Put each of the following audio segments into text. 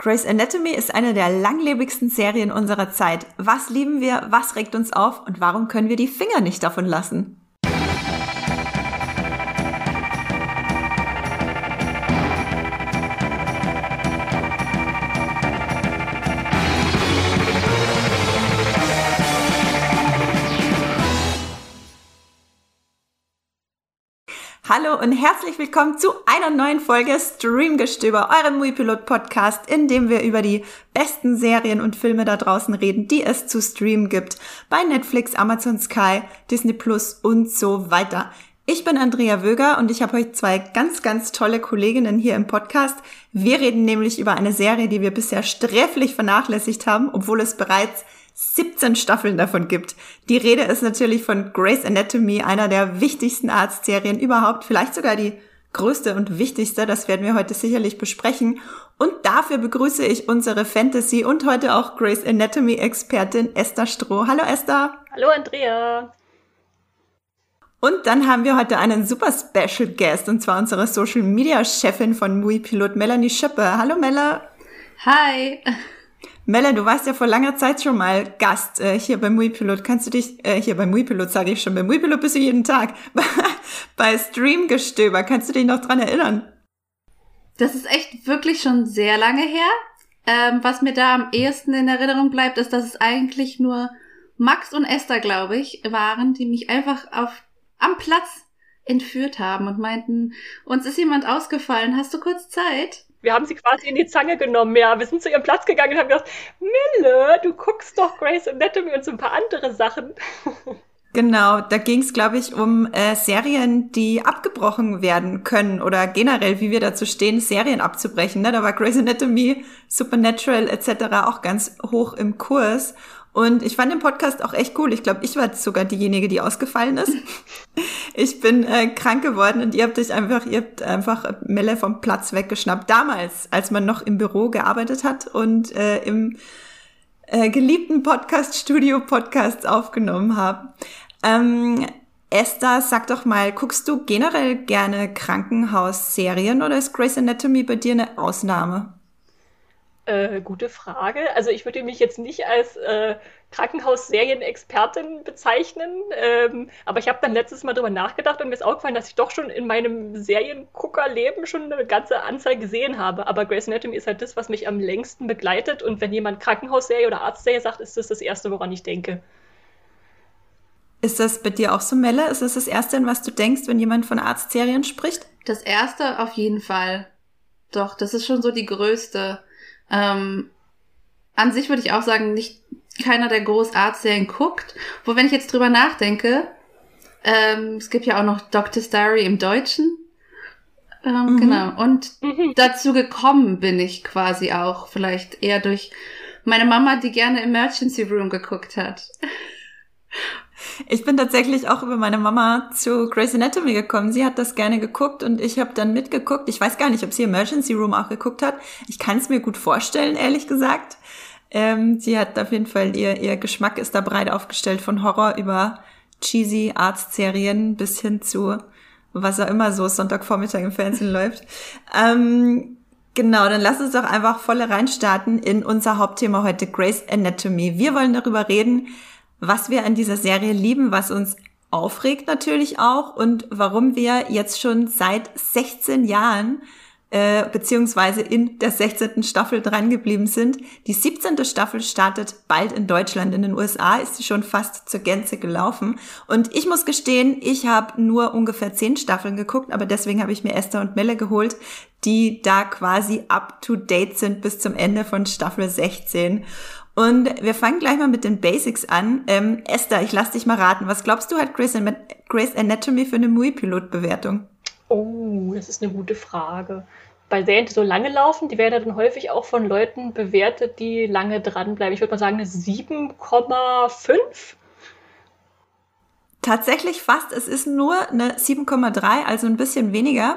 Grey's Anatomy ist eine der langlebigsten Serien unserer Zeit. Was lieben wir, was regt uns auf und warum können wir die Finger nicht davon lassen? Hallo und herzlich willkommen zu einer neuen Folge Streamgestöber, eurem Muipilot Podcast, in dem wir über die besten Serien und Filme da draußen reden, die es zu streamen gibt. Bei Netflix, Amazon Sky, Disney Plus und so weiter. Ich bin Andrea Wöger und ich habe heute zwei ganz, ganz tolle Kolleginnen hier im Podcast. Wir reden nämlich über eine Serie, die wir bisher sträflich vernachlässigt haben, obwohl es bereits 17 Staffeln davon gibt. Die Rede ist natürlich von Grey's Anatomy, einer der wichtigsten Arztserien überhaupt, vielleicht sogar die größte und wichtigste. Das werden wir heute sicherlich besprechen. Und dafür begrüße ich unsere Fantasy und heute auch Grey's Anatomy Expertin Esther Stroh. Hallo Esther. Hallo Andrea. Und dann haben wir heute einen super Special Guest, und zwar unsere Social Media Chefin von Mui Pilot, Melanie Schöppe. Hallo Mella. Hi. Melle, du warst ja vor langer Zeit schon mal Gast äh, hier beim Muipilot. Kannst du dich, äh, hier beim Muipilot sage ich schon, beim Muipilot bist du jeden Tag, bei Streamgestöber. Kannst du dich noch dran erinnern? Das ist echt wirklich schon sehr lange her. Ähm, was mir da am ehesten in Erinnerung bleibt, ist, dass es eigentlich nur Max und Esther, glaube ich, waren, die mich einfach auf, am Platz entführt haben und meinten, uns ist jemand ausgefallen, hast du kurz Zeit? Wir haben sie quasi in die Zange genommen. Ja, wir sind zu ihrem Platz gegangen und haben gesagt, Mille, du guckst doch Grace Anatomy und so ein paar andere Sachen. Genau, da ging es, glaube ich, um äh, Serien, die abgebrochen werden können oder generell, wie wir dazu stehen, Serien abzubrechen. Ne? Da war Grey's Anatomy, Supernatural etc. auch ganz hoch im Kurs. Und ich fand den Podcast auch echt cool. Ich glaube, ich war sogar diejenige, die ausgefallen ist. Ich bin äh, krank geworden und ihr habt euch einfach, ihr habt einfach Melle vom Platz weggeschnappt. Damals, als man noch im Büro gearbeitet hat und äh, im äh, geliebten Podcast-Studio Podcasts aufgenommen habe. Ähm, Esther, sag doch mal, guckst du generell gerne Krankenhausserien oder ist Grey's Anatomy bei dir eine Ausnahme? Äh, gute Frage. Also ich würde mich jetzt nicht als äh, Krankenhausserienexpertin bezeichnen, ähm, aber ich habe dann letztes Mal darüber nachgedacht und mir ist aufgefallen, dass ich doch schon in meinem Serienguckerleben schon eine ganze Anzahl gesehen habe. Aber Grey's Anatomy ist halt das, was mich am längsten begleitet und wenn jemand Krankenhausserie oder Arztserie sagt, ist das das Erste, woran ich denke. Ist das bei dir auch so, Melle? Ist das das Erste, an was du denkst, wenn jemand von Arztserien spricht? Das Erste auf jeden Fall. Doch, das ist schon so die größte. Ähm, an sich würde ich auch sagen, nicht keiner der Großarztserien guckt. Wo, wenn ich jetzt drüber nachdenke, ähm, es gibt ja auch noch Dr. Diary im Deutschen. Ähm, mhm. Genau. Und mhm. dazu gekommen bin ich quasi auch vielleicht eher durch meine Mama, die gerne Emergency Room geguckt hat. Ich bin tatsächlich auch über meine Mama zu Grey's Anatomy gekommen. Sie hat das gerne geguckt und ich habe dann mitgeguckt. Ich weiß gar nicht, ob sie Emergency Room auch geguckt hat. Ich kann es mir gut vorstellen, ehrlich gesagt. Ähm, sie hat auf jeden Fall, ihr, ihr Geschmack ist da breit aufgestellt von Horror über cheesy Arztserien bis hin zu was auch immer so Sonntagvormittag im Fernsehen läuft. Ähm, Genau, dann lass uns doch einfach volle reinstarten in unser Hauptthema heute, Grey's Anatomy. Wir wollen darüber reden, was wir an dieser Serie lieben, was uns aufregt natürlich auch und warum wir jetzt schon seit 16 Jahren äh, beziehungsweise in der 16. Staffel dran geblieben sind. Die 17. Staffel startet bald in Deutschland. In den USA ist sie schon fast zur Gänze gelaufen. Und ich muss gestehen, ich habe nur ungefähr 10 Staffeln geguckt, aber deswegen habe ich mir Esther und Melle geholt, die da quasi up to date sind bis zum Ende von Staffel 16. Und wir fangen gleich mal mit den Basics an. Ähm, Esther, ich lass dich mal raten. Was glaubst du, hat Grace, Grace Anatomy für eine Mui-Pilot-Bewertung? Oh, das ist eine gute Frage. Bei Serien, die so lange laufen, die werden dann häufig auch von Leuten bewertet, die lange dranbleiben. Ich würde mal sagen, eine 7,5. Tatsächlich fast. Es ist nur eine 7,3, also ein bisschen weniger.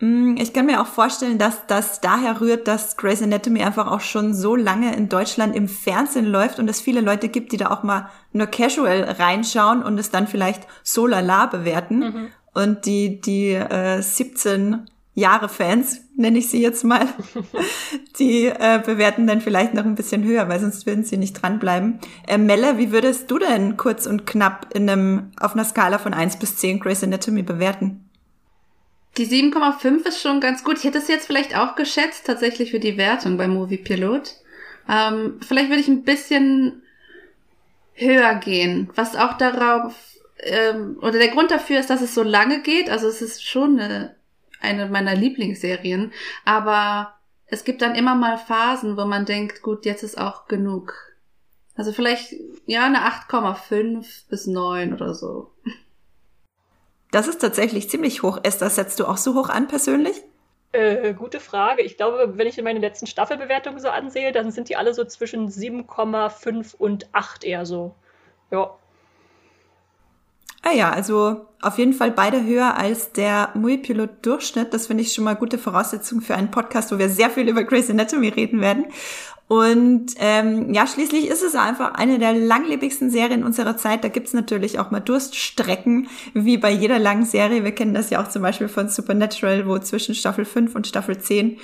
Mm, ich kann mir auch vorstellen, dass das daher rührt, dass Grey's Anatomy einfach auch schon so lange in Deutschland im Fernsehen läuft und es viele Leute gibt, die da auch mal nur casual reinschauen und es dann vielleicht so lala bewerten. Mhm. Und die, die äh, 17 Jahre-Fans, nenne ich sie jetzt mal, die äh, bewerten dann vielleicht noch ein bisschen höher, weil sonst würden sie nicht dranbleiben. Äh, Melle, wie würdest du denn kurz und knapp in einem, auf einer Skala von 1 bis 10 Grey's Anatomy bewerten? Die 7,5 ist schon ganz gut. Ich hätte es jetzt vielleicht auch geschätzt, tatsächlich für die Wertung bei Movie Pilot. Ähm, vielleicht würde ich ein bisschen höher gehen, was auch darauf, ähm, oder der Grund dafür ist, dass es so lange geht. Also es ist schon eine eine meiner Lieblingsserien. Aber es gibt dann immer mal Phasen, wo man denkt, gut, jetzt ist auch genug. Also vielleicht, ja, eine 8,5 bis 9 oder so. Das ist tatsächlich ziemlich hoch. Esther, setzt du auch so hoch an persönlich? Äh, gute Frage. Ich glaube, wenn ich meine letzten Staffelbewertungen so ansehe, dann sind die alle so zwischen 7,5 und 8 eher so. Ja. Ah ja, also auf jeden Fall beide höher als der Muipilot-Durchschnitt. Das finde ich schon mal gute Voraussetzung für einen Podcast, wo wir sehr viel über Grey's Anatomy reden werden. Und ähm, ja, schließlich ist es einfach eine der langlebigsten Serien unserer Zeit. Da gibt's natürlich auch mal Durststrecken, wie bei jeder langen Serie. Wir kennen das ja auch zum Beispiel von Supernatural, wo zwischen Staffel 5 und Staffel 10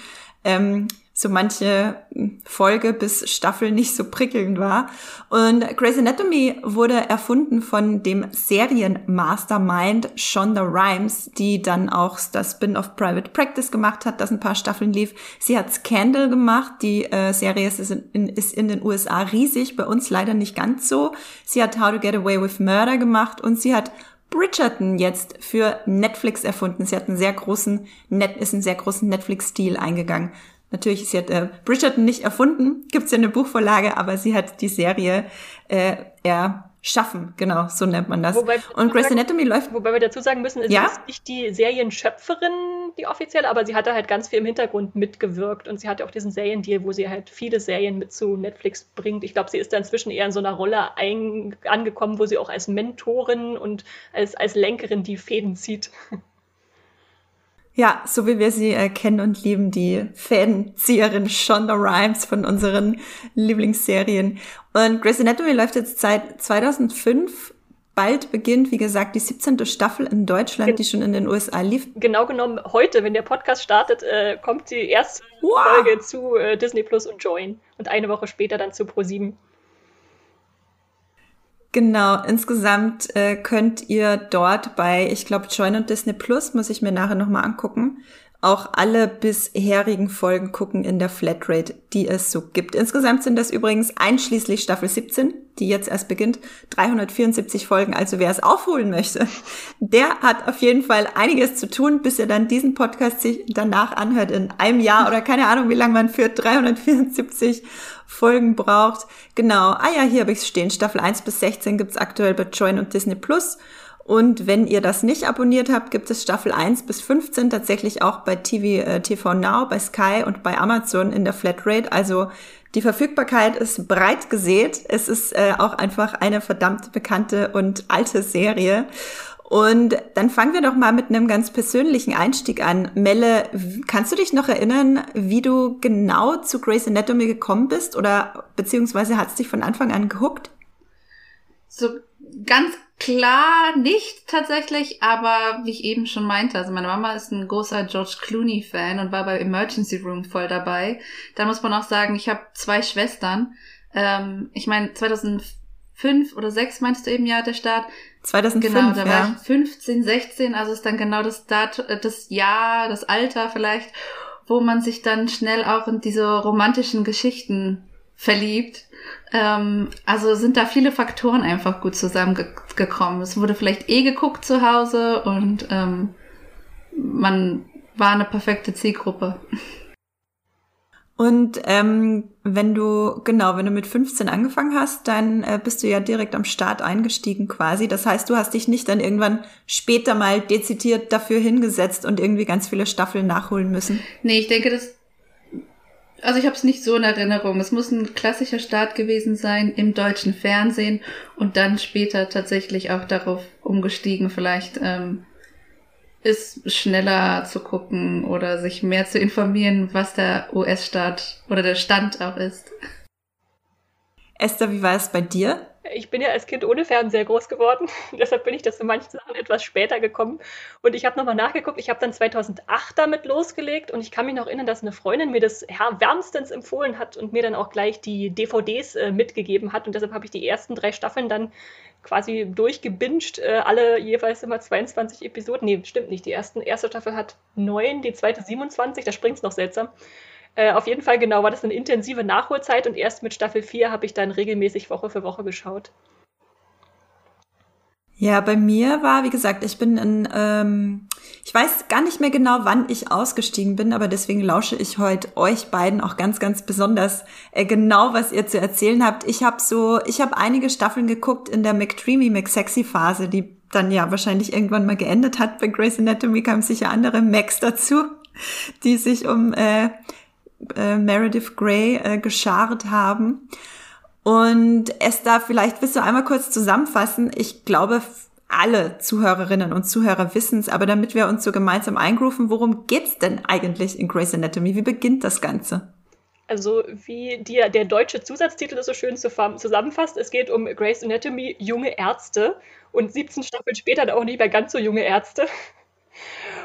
ähm, so manche Folge bis Staffel nicht so prickelnd war. Und Grey's Anatomy wurde erfunden von dem Serienmastermind Shonda Rhimes, die dann auch das Spin-off Private Practice gemacht hat, das ein paar Staffeln lief. Sie hat Scandal gemacht. Die äh, Serie ist in, ist in den USA riesig, bei uns leider nicht ganz so. Sie hat How to Get Away with Murder gemacht und sie hat Bridgerton jetzt für Netflix erfunden. Sie hat einen sehr großen, Net, ist einen sehr großen Netflix-Stil eingegangen. Natürlich, sie hat äh, Bridgerton nicht erfunden, gibt's ja eine Buchvorlage, aber sie hat die Serie äh, erschaffen, genau, so nennt man das. Wobei, und Grey's Anatomy läuft. Wobei wir dazu sagen müssen, sie Ja? ist nicht die Serienschöpferin, die offiziell, aber sie hatte halt ganz viel im Hintergrund mitgewirkt und sie hatte auch diesen Seriendeal, wo sie halt viele Serien mit zu Netflix bringt. Ich glaube, sie ist da inzwischen eher in so einer Rolle ein, angekommen, wo sie auch als Mentorin und als, als Lenkerin die Fäden zieht. Ja, so wie wir sie äh, kennen und lieben, die Fädenzieherin Shonda Rhimes von unseren Lieblingsserien. Und Grey's Anatomy läuft jetzt seit 2005. Bald beginnt, wie gesagt, die 17. Staffel in Deutschland, die schon in den USA lief. Genau genommen, heute, wenn der Podcast startet, äh, kommt die erste Wow. Folge zu äh, Disney Plus und Join. Und eine Woche später dann zu Pro7. Genau, insgesamt äh, könnt ihr dort bei, ich glaube, Join und Disney Plus, muss ich mir nachher nochmal angucken, auch alle bisherigen Folgen gucken in der Flatrate, die es so gibt. Insgesamt sind das übrigens einschließlich Staffel 17, die jetzt erst beginnt, 374 Folgen. Also wer es aufholen möchte, der hat auf jeden Fall einiges zu tun, bis er dann diesen Podcast sich danach anhört in einem Jahr oder keine Ahnung, wie lange man für 374 Folgen braucht. Genau. Ah ja, hier habe ich es stehen. Staffel 1 bis 16 gibt's aktuell bei Join und Disney Plus. Und wenn ihr das nicht abonniert habt, gibt es Staffel 1 bis 15 tatsächlich auch bei TV, äh, TV Now, bei Sky und bei Amazon in der Flatrate. Also die Verfügbarkeit ist breit gesät. Es ist äh, auch einfach eine verdammt bekannte und alte Serie. Und dann fangen wir doch mal mit einem ganz persönlichen Einstieg an. Melle, kannst du dich noch erinnern, wie du genau zu Grey's Anatomy gekommen bist? Oder beziehungsweise hat es dich von Anfang an gehuckt? So ganz klar nicht tatsächlich, aber wie ich eben schon meinte, also meine Mama ist ein großer George Clooney-Fan und war bei Emergency Room voll dabei. Da muss man auch sagen, ich habe zwei Schwestern. Ähm, ich meine, 2005 oder 6 meinst du eben ja der Start. 2005, Genau, da war ja. ich 15, 16, also ist dann genau das Dat äh, das Jahr, das Alter vielleicht, wo man sich dann schnell auch in diese romantischen Geschichten verliebt. Ähm, also sind da viele Faktoren einfach gut zusammengekommen. Es wurde vielleicht eh geguckt zu Hause und ähm, man war eine perfekte Zielgruppe. Und ähm, wenn du, genau, wenn du mit 15 angefangen hast, dann äh, bist du ja direkt am Start eingestiegen quasi. Das heißt, du hast dich nicht dann irgendwann später mal dezidiert dafür hingesetzt und irgendwie ganz viele Staffeln nachholen müssen. Nee, ich denke, das. Also ich habe es nicht so in Erinnerung. Es muss ein klassischer Start gewesen sein im deutschen Fernsehen und dann später tatsächlich auch darauf umgestiegen, vielleicht ähm, ist schneller zu gucken oder sich mehr zu informieren, was der US-Staat oder der Stand auch ist. Esther, wie war es bei dir? Ich bin ja als Kind ohne Fernseher groß geworden. Deshalb bin ich das in manchen Sachen etwas später gekommen. Und ich habe nochmal nachgeguckt. Ich habe dann 2008 damit losgelegt. Und ich kann mich noch erinnern, dass eine Freundin mir das wärmstens empfohlen hat und mir dann auch gleich die DVDs äh, mitgegeben hat. Und deshalb habe ich die ersten drei Staffeln dann quasi durchgebinged. Äh, alle jeweils immer 22 Episoden. Nee, stimmt nicht. Die ersten, erste Staffel hat neun, die zweite 27. Da springt es noch seltsam. Äh, auf jeden Fall, genau, war das eine intensive Nachholzeit und erst mit Staffel 4 habe ich dann regelmäßig Woche für Woche geschaut. Ja, bei mir war, wie gesagt, ich bin in, ähm, ich weiß gar nicht mehr genau, wann ich ausgestiegen bin, aber deswegen lausche ich heute euch beiden auch ganz, ganz besonders äh, genau, was ihr zu erzählen habt. Ich habe so, ich habe einige Staffeln geguckt in der McDreamy McSexy Phase, die dann ja wahrscheinlich irgendwann mal geendet hat. Bei Grey's Anatomy kamen sicher andere Macs dazu, die sich um äh, äh, Meredith Grey äh, geschart haben. Und Esther, vielleicht willst du einmal kurz zusammenfassen. Ich glaube, alle Zuhörerinnen und Zuhörer wissen es, aber damit wir uns so gemeinsam eingrooven, worum geht's denn eigentlich in Grey's Anatomy? Wie beginnt das Ganze? Also wie die, der deutsche Zusatztitel so schön zusammenfasst, es geht um Grey's Anatomy, junge Ärzte und 17 Staffeln später auch nicht mehr ganz so junge Ärzte.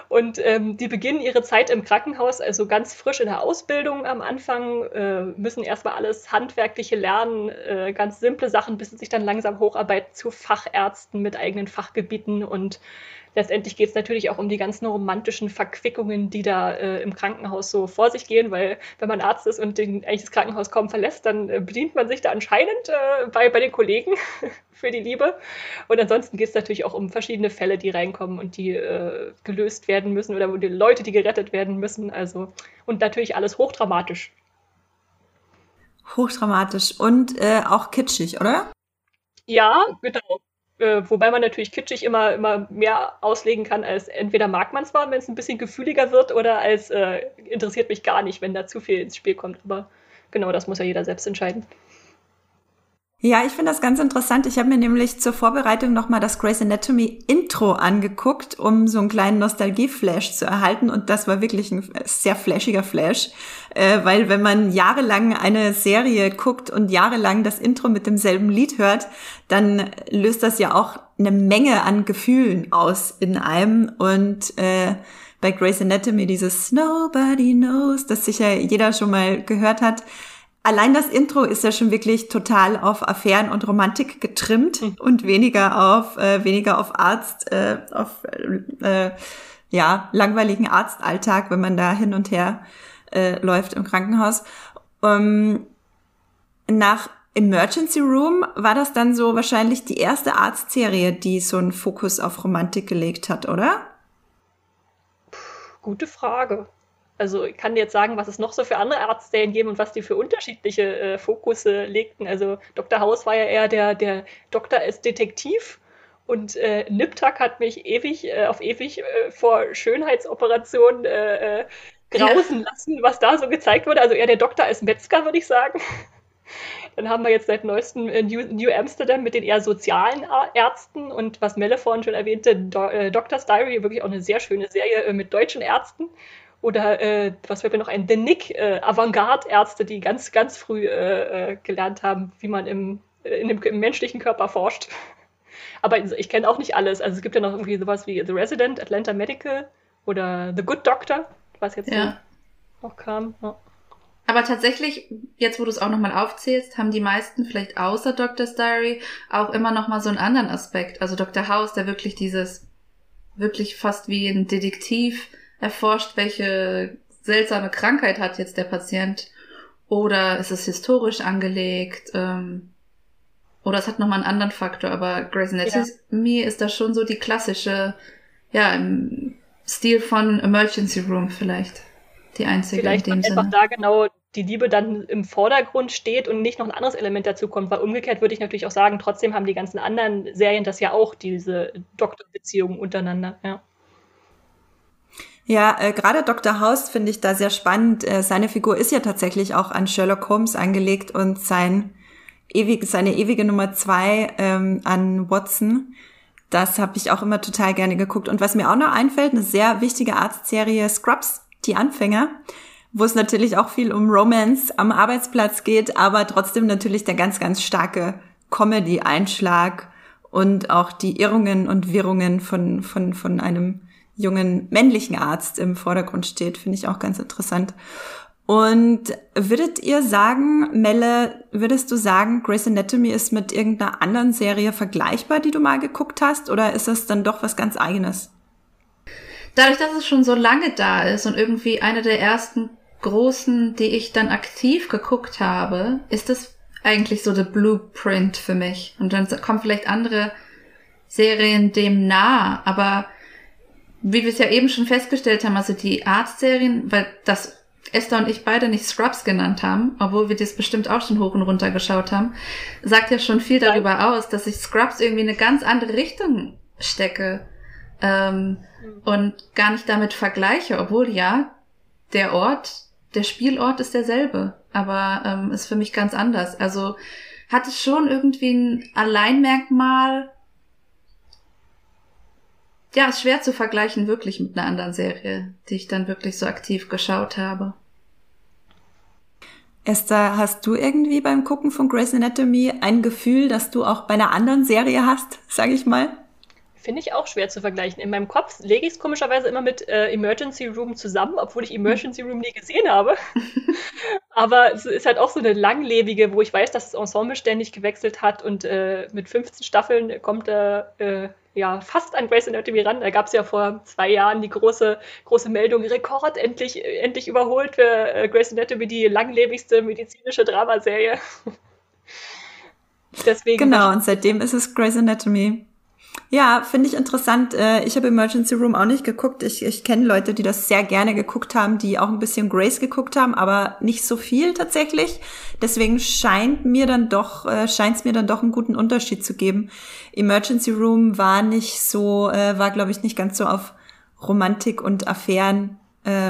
Und ähm, die beginnen ihre Zeit im Krankenhaus, also ganz frisch in der Ausbildung am Anfang, äh, müssen erstmal alles Handwerkliche lernen, äh, ganz simple Sachen, bis sie sich dann langsam hocharbeiten zu Fachärzten mit eigenen Fachgebieten und letztendlich geht es natürlich auch um die ganzen romantischen Verquickungen, die da äh, im Krankenhaus so vor sich gehen, weil wenn man Arzt ist und den, eigentlich das Krankenhaus kaum verlässt, dann äh, bedient man sich da anscheinend äh, bei, bei den Kollegen für die Liebe. Und ansonsten geht es natürlich auch um verschiedene Fälle, die reinkommen und die äh, gelöst werden müssen oder die Leute, die gerettet werden müssen. Also und natürlich alles hochdramatisch. Hochdramatisch und äh, auch kitschig, oder? Ja, genau. Äh, wobei man natürlich kitschig immer, immer mehr auslegen kann, als entweder mag man es mal, wenn es ein bisschen gefühliger wird, oder als äh, interessiert mich gar nicht, wenn da zu viel ins Spiel kommt. Aber genau, das muss ja jeder selbst entscheiden. Ja, ich finde das ganz interessant. Ich habe mir nämlich zur Vorbereitung nochmal das Grey's Anatomy Intro angeguckt, um so einen kleinen Nostalgie-Flash zu erhalten. Und das war wirklich ein sehr flashiger Flash, äh, weil wenn man jahrelang eine Serie guckt und jahrelang das Intro mit demselben Lied hört, dann löst das ja auch eine Menge an Gefühlen aus in einem. Und äh, bei Grey's Anatomy dieses Nobody Knows, das sicher jeder schon mal gehört hat, Allein das Intro ist ja schon wirklich total auf Affären und Romantik getrimmt mhm. und weniger auf äh, weniger auf Arzt, äh, auf äh, ja langweiligen Arztalltag, wenn man da hin und her äh, läuft im Krankenhaus. Ähm, nach Emergency Room war das dann so wahrscheinlich die erste Arztserie, die so einen Fokus auf Romantik gelegt hat, oder? Gute Frage. Also ich kann jetzt sagen, was es noch so für andere Arztserien geben und was die für unterschiedliche äh, Fokusse legten. Also Dr. House war ja eher der, der Doktor als Detektiv und äh, Niptak hat mich ewig äh, auf ewig äh, vor Schönheitsoperationen äh, äh, grausen lassen, was da so gezeigt wurde. Also eher der Doktor als Metzger, würde ich sagen. Dann haben wir jetzt seit neuestem äh, New, New, Amsterdam mit den eher sozialen Ärzten und was Melle vorhin schon erwähnte, Do äh, Doctor's Diary, wirklich auch eine sehr schöne Serie mit deutschen Ärzten. Oder äh, was mir noch ein? The Nick, äh, Avantgarde-Ärzte, die ganz, ganz früh äh, äh gelernt haben, wie man im, äh, in dem, im menschlichen Körper forscht. Aber ich kenne auch nicht alles. Also es gibt ja noch irgendwie sowas wie The Resident, Atlanta Medical oder The Good Doctor, was jetzt ja. auch kam. Ja. Aber tatsächlich, jetzt wo du es auch nochmal aufzählst, haben die meisten vielleicht außer Doctor's Diary auch immer nochmal so einen anderen Aspekt. Also Dr. House, der wirklich dieses, wirklich fast wie ein Detektiv erforscht, welche seltsame Krankheit hat jetzt der Patient oder ist es historisch angelegt ähm, oder es hat nochmal einen anderen Faktor, aber Grey's Anatomy ja. ist da schon so die klassische, ja, im Stil von Emergency Room vielleicht. Die einzige Vielleicht in dem einfach da genau die Liebe dann im Vordergrund steht und nicht noch ein anderes Element dazu kommt, weil umgekehrt würde ich natürlich auch sagen, trotzdem haben die ganzen anderen Serien das ja auch, diese Doktorbeziehungen untereinander, ja. Ja, äh, gerade Dr. House finde ich da sehr spannend. Äh, seine Figur ist ja tatsächlich auch an Sherlock Holmes angelegt und sein ewig, seine ewige Nummer zwei ähm, an Watson. Das habe ich auch immer total gerne geguckt. Und was mir auch noch einfällt, eine sehr wichtige Arztserie Scrubs, die Anfänger, wo es natürlich auch viel um Romance am Arbeitsplatz geht, aber trotzdem natürlich der ganz, ganz starke Comedy-Einschlag und auch die Irrungen und Wirrungen von, von, von einem jungen männlichen Arzt im Vordergrund steht, finde ich auch ganz interessant. Und würdet ihr sagen, Melle, würdest du sagen, Grey's Anatomy ist mit irgendeiner anderen Serie vergleichbar, die du mal geguckt hast, oder ist das dann doch was ganz eigenes? Dadurch, dass es schon so lange da ist und irgendwie eine der ersten großen, die ich dann aktiv geguckt habe, ist das eigentlich so der Blueprint für mich. Und dann kommen vielleicht andere Serien dem nah, aber wie wir es ja eben schon festgestellt haben, also die Arztserien, weil das Esther und ich beide nicht Scrubs genannt haben, obwohl wir das bestimmt auch schon hoch und runter geschaut haben, sagt ja schon viel darüber aus, dass ich Scrubs irgendwie eine ganz andere Richtung stecke ähm, mhm. und gar nicht damit vergleiche, obwohl ja, der Ort, der Spielort ist derselbe, aber ähm, ist für mich ganz anders. Also hat es schon irgendwie ein Alleinmerkmal, ja, ist schwer zu vergleichen wirklich mit einer anderen Serie, die ich dann wirklich so aktiv geschaut habe. Esther, hast du irgendwie beim Gucken von Grey's Anatomy ein Gefühl, dass du auch bei einer anderen Serie hast, sage ich mal? Finde ich auch schwer zu vergleichen. In meinem Kopf lege ich es komischerweise immer mit äh, Emergency Room zusammen, obwohl ich Emergency Room nie gesehen habe. Aber es ist halt auch so eine langlebige, wo ich weiß, dass das Ensemble ständig gewechselt hat und äh, mit 15 Staffeln kommt er äh, ja fast an Grey's Anatomy ran. Da gab es ja vor zwei Jahren die große, große Meldung, Rekord endlich, endlich überholt für äh, Grey's Anatomy, die langlebigste medizinische Dramaserie. Deswegen genau, und seitdem ist es Grey's Anatomy. Ja, finde ich interessant. Äh, ich habe Emergency Room auch nicht geguckt. Ich, ich kenne Leute, die das sehr gerne geguckt haben, die auch ein bisschen Grace geguckt haben, aber nicht so viel tatsächlich. Deswegen scheint mir dann doch, äh, scheint es mir dann doch einen guten Unterschied zu geben. Emergency Room war nicht so, äh, war glaube ich nicht ganz so auf Romantik und Affären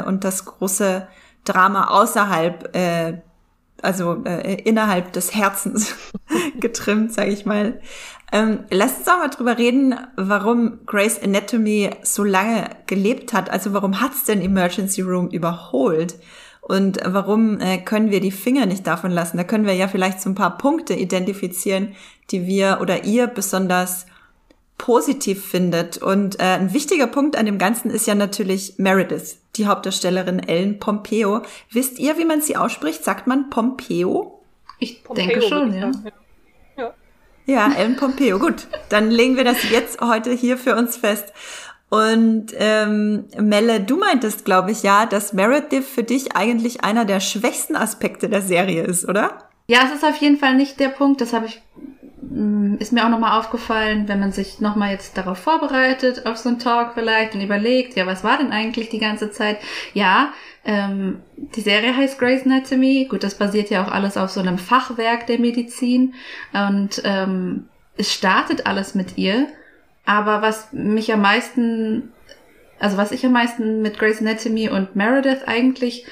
und das große Drama außerhalb also innerhalb des Herzens getrimmt, sage ich mal. Ähm, lasst uns auch mal drüber reden, warum Grace Anatomy so lange gelebt hat. Also warum hat's denn Emergency Room überholt? Und warum äh, können wir die Finger nicht davon lassen? Da können wir ja vielleicht so ein paar Punkte identifizieren, die wir oder ihr besonders positiv findet. Und äh, ein wichtiger Punkt an dem Ganzen ist ja natürlich Meredith, die Hauptdarstellerin Ellen Pompeo. Wisst ihr, wie man sie ausspricht? Sagt man Pompeo? Ich Pompeo, denke schon, ja. ja. Ja, Ellen Pompeo. Gut, dann legen wir das jetzt heute hier für uns fest. Und ähm, Melle, du meintest, glaube ich, ja, dass Meredith für dich eigentlich einer der schwächsten Aspekte der Serie ist, oder? Ja, es ist auf jeden Fall nicht der Punkt. Das habe ich Mm, ist mir auch nochmal aufgefallen, wenn man sich nochmal jetzt darauf vorbereitet, auf so einen Talk vielleicht und überlegt, ja, was war denn eigentlich die ganze Zeit? Ja, ähm, die Serie heißt Grey's Anatomy. Gut, das basiert ja auch alles auf so einem Fachwerk der Medizin und ähm, es startet alles mit ihr. Aber was mich am meisten, also was ich am meisten mit Grey's Anatomy und Meredith eigentlich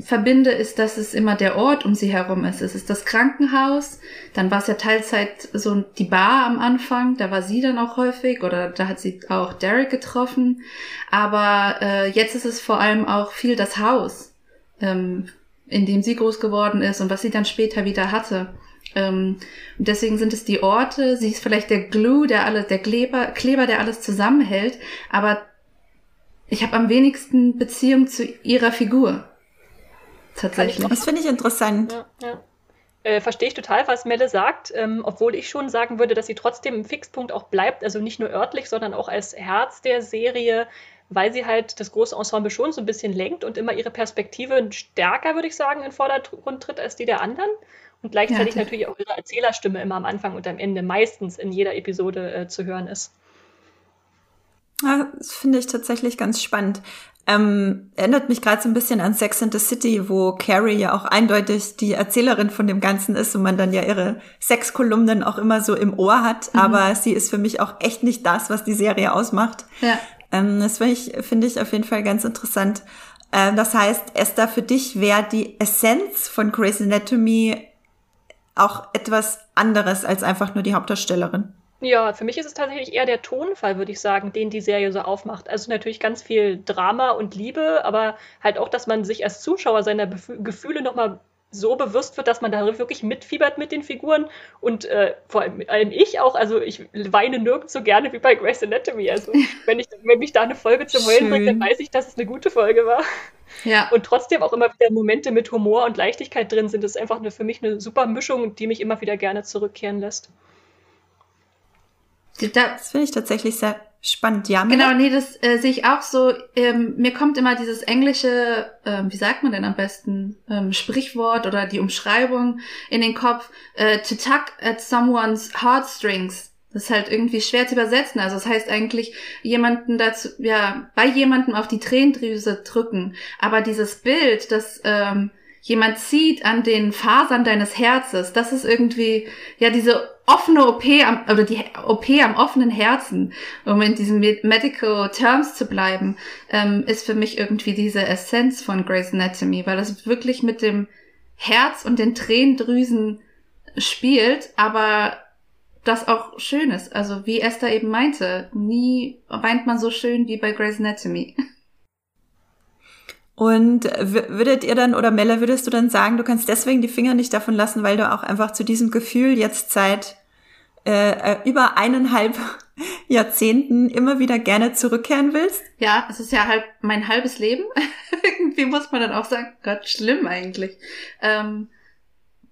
verbinde, ist, dass es immer der Ort um sie herum ist. Es ist das Krankenhaus, dann war es ja Teilzeit so die Bar am Anfang, da war sie dann auch häufig oder da hat sie auch Derek getroffen. Aber äh, jetzt ist es vor allem auch viel das Haus, ähm, in dem sie groß geworden ist und was sie dann später wieder hatte. Ähm, und deswegen sind es die Orte, sie ist vielleicht der Glue, der alles, der Kleber, Kleber, der alles zusammenhält, aber ich habe am wenigsten Beziehung zu ihrer Figur tatsächlich. Das finde ich interessant. Ja, ja. Äh, Verstehe ich total, was Melle sagt, ähm, obwohl ich schon sagen würde, dass sie trotzdem im Fixpunkt auch bleibt, also nicht nur örtlich, sondern auch als Herz der Serie, weil sie halt das große Ensemble schon so ein bisschen lenkt und immer ihre Perspektive stärker, würde ich sagen, in den Vordergrund tritt als die der anderen. Und gleichzeitig ja, natürlich auch ihre Erzählerstimme immer am Anfang und am Ende meistens in jeder Episode äh, zu hören ist. Ja, das finde ich tatsächlich ganz spannend. Ähm, erinnert mich gerade so ein bisschen an Sex and the City, wo Carrie ja auch eindeutig die Erzählerin von dem Ganzen ist und man dann ja ihre Sexkolumnen auch immer so im Ohr hat. Mhm. Aber sie ist für mich auch echt nicht das, was die Serie ausmacht. Ja. Ähm, das finde ich, finde ich auf jeden Fall ganz interessant. Ähm, das heißt, Esther, für dich wäre die Essenz von Grey's Anatomy auch etwas anderes als einfach nur die Hauptdarstellerin. Ja, für mich ist es tatsächlich eher der Tonfall, würde ich sagen, den die Serie so aufmacht. Also natürlich ganz viel Drama und Liebe, aber halt auch, dass man sich als Zuschauer seiner Bef Gefühle nochmal so bewusst wird, dass man da wirklich mitfiebert mit den Figuren und äh, vor allem ich auch, also ich weine nirgends so gerne wie bei Grey's Anatomy. Also wenn, ich, wenn mich da eine Folge zum Heulen bringt, dann weiß ich, dass es eine gute Folge war. Ja. Und trotzdem auch immer wieder Momente mit Humor und Leichtigkeit drin sind. Das ist einfach eine, für mich eine super Mischung, die mich immer wieder gerne zurückkehren lässt. Das finde ich tatsächlich sehr spannend, ja. Genau, nee, das äh, sehe ich auch so. Ähm, mir kommt immer dieses englische, ähm, wie sagt man denn am besten, ähm, Sprichwort oder die Umschreibung in den Kopf, äh, to tug at someone's heartstrings. Das ist halt irgendwie schwer zu übersetzen. Also das heißt eigentlich, jemanden dazu, ja, bei jemandem auf die Tränendrüse drücken. Aber dieses Bild, das ähm, jemand zieht an den Fasern deines Herzens, das ist irgendwie, ja, diese offene OP am, oder die OP am offenen Herzen, um in diesen Medical Terms zu bleiben, ähm, ist für mich irgendwie diese Essenz von Grey's Anatomy, weil das wirklich mit dem Herz und den Tränendrüsen spielt, aber das auch schön ist. Also wie Esther eben meinte, nie weint man so schön wie bei Grey's Anatomy. Und würdet ihr dann, oder Mella, würdest du dann sagen, du kannst deswegen die Finger nicht davon lassen, weil du auch einfach zu diesem Gefühl jetzt seit äh, äh über eineinhalb Jahrzehnten immer wieder gerne zurückkehren willst? Ja, es ist ja halt mein halbes Leben. Irgendwie muss man dann auch sagen, Gott, schlimm eigentlich. Ähm,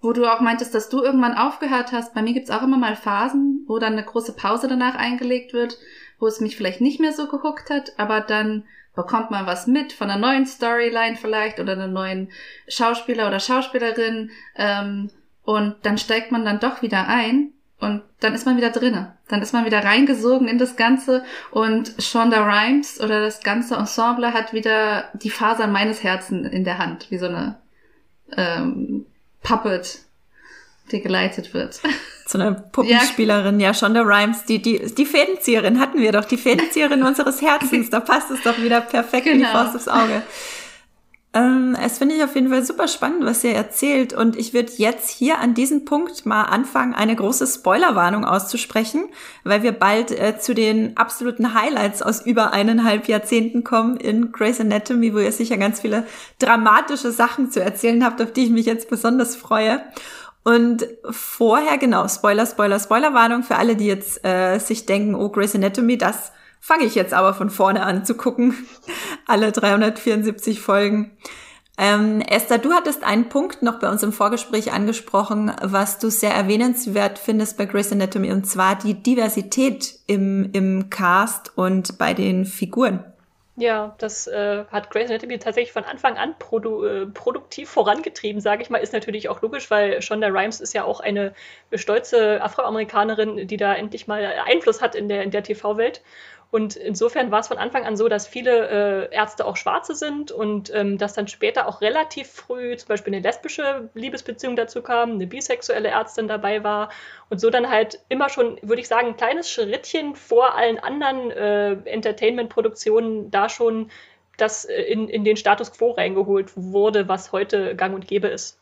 wo du auch meintest, dass du irgendwann aufgehört hast. Bei mir gibt's auch immer mal Phasen, wo dann eine große Pause danach eingelegt wird, wo es mich vielleicht nicht mehr so gehuckt hat, aber dann bekommt man was mit von einer neuen Storyline vielleicht oder einer neuen Schauspieler oder Schauspielerin ähm, und dann steigt man dann doch wieder ein und dann ist man wieder drinne. Dann ist man wieder reingesogen in das Ganze und Shonda Rhimes oder das ganze Ensemble hat wieder die Fasern meines Herzens in der Hand, wie so eine ähm, Puppet, die geleitet wird. So eine Puppenspielerin, ja, Shonda Rhimes, die, die, die Fädenzieherin hatten wir doch, die Fädenzieherin unseres Herzens. Da passt es doch wieder perfekt genau. in die genau. Faust aufs Auge. Ähm, es finde ich auf jeden Fall super spannend, was ihr erzählt. Und ich würde jetzt hier an diesem Punkt mal anfangen, eine große Spoilerwarnung auszusprechen, weil wir bald äh, zu den absoluten Highlights aus über eineinhalb Jahrzehnten kommen in Grey's Anatomy, wo ihr sicher ganz viele dramatische Sachen zu erzählen habt, auf die ich mich jetzt besonders freue. Und vorher, genau, Spoiler, Spoiler, Spoilerwarnung für alle, die jetzt äh, sich denken, oh, Grey's Anatomy, das fange ich jetzt aber von vorne an zu gucken. alle 374 Folgen. Ähm, Esther, du hattest einen Punkt noch bei uns im Vorgespräch angesprochen, was du sehr erwähnenswert findest bei Grey's Anatomy, und zwar die Diversität im, im Cast und bei den Figuren. Ja, das äh, hat Grey's Anatomy tatsächlich von Anfang an produ äh, produktiv vorangetrieben, sage ich mal. Ist natürlich auch logisch, weil Shonda Rhimes ist ja auch eine stolze Afroamerikanerin, die da endlich mal Einfluss hat in der, in der TV-Welt. Und insofern war es von Anfang an so, dass viele äh, Ärzte auch Schwarze sind und ähm, dass dann später auch relativ früh zum Beispiel eine lesbische Liebesbeziehung dazu kam, eine bisexuelle Ärztin dabei war und so dann halt immer schon, würde ich sagen, ein kleines Schrittchen vor allen anderen äh, Entertainment-Produktionen da schon das äh, in, in den Status quo reingeholt wurde, was heute gang und gäbe ist.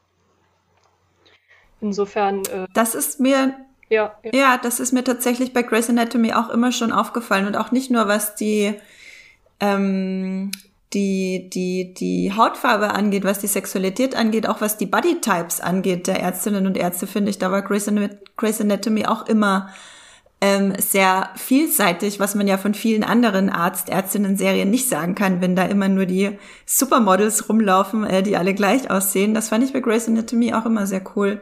Insofern. Äh, das ist mir ja, ja. ja, das ist mir tatsächlich bei Grey's Anatomy auch immer schon aufgefallen und auch nicht nur was die ähm, die die die Hautfarbe angeht, was die Sexualität angeht, auch was die Bodytypes angeht der Ärztinnen und Ärzte finde ich, da war Grey's, Anatomy auch immer ähm, sehr vielseitig, was man ja von vielen anderen Arzt-Ärztinnen-Serien nicht sagen kann, wenn da immer nur die Supermodels rumlaufen, äh, die alle gleich aussehen. Das fand ich bei Grey's Anatomy auch immer sehr cool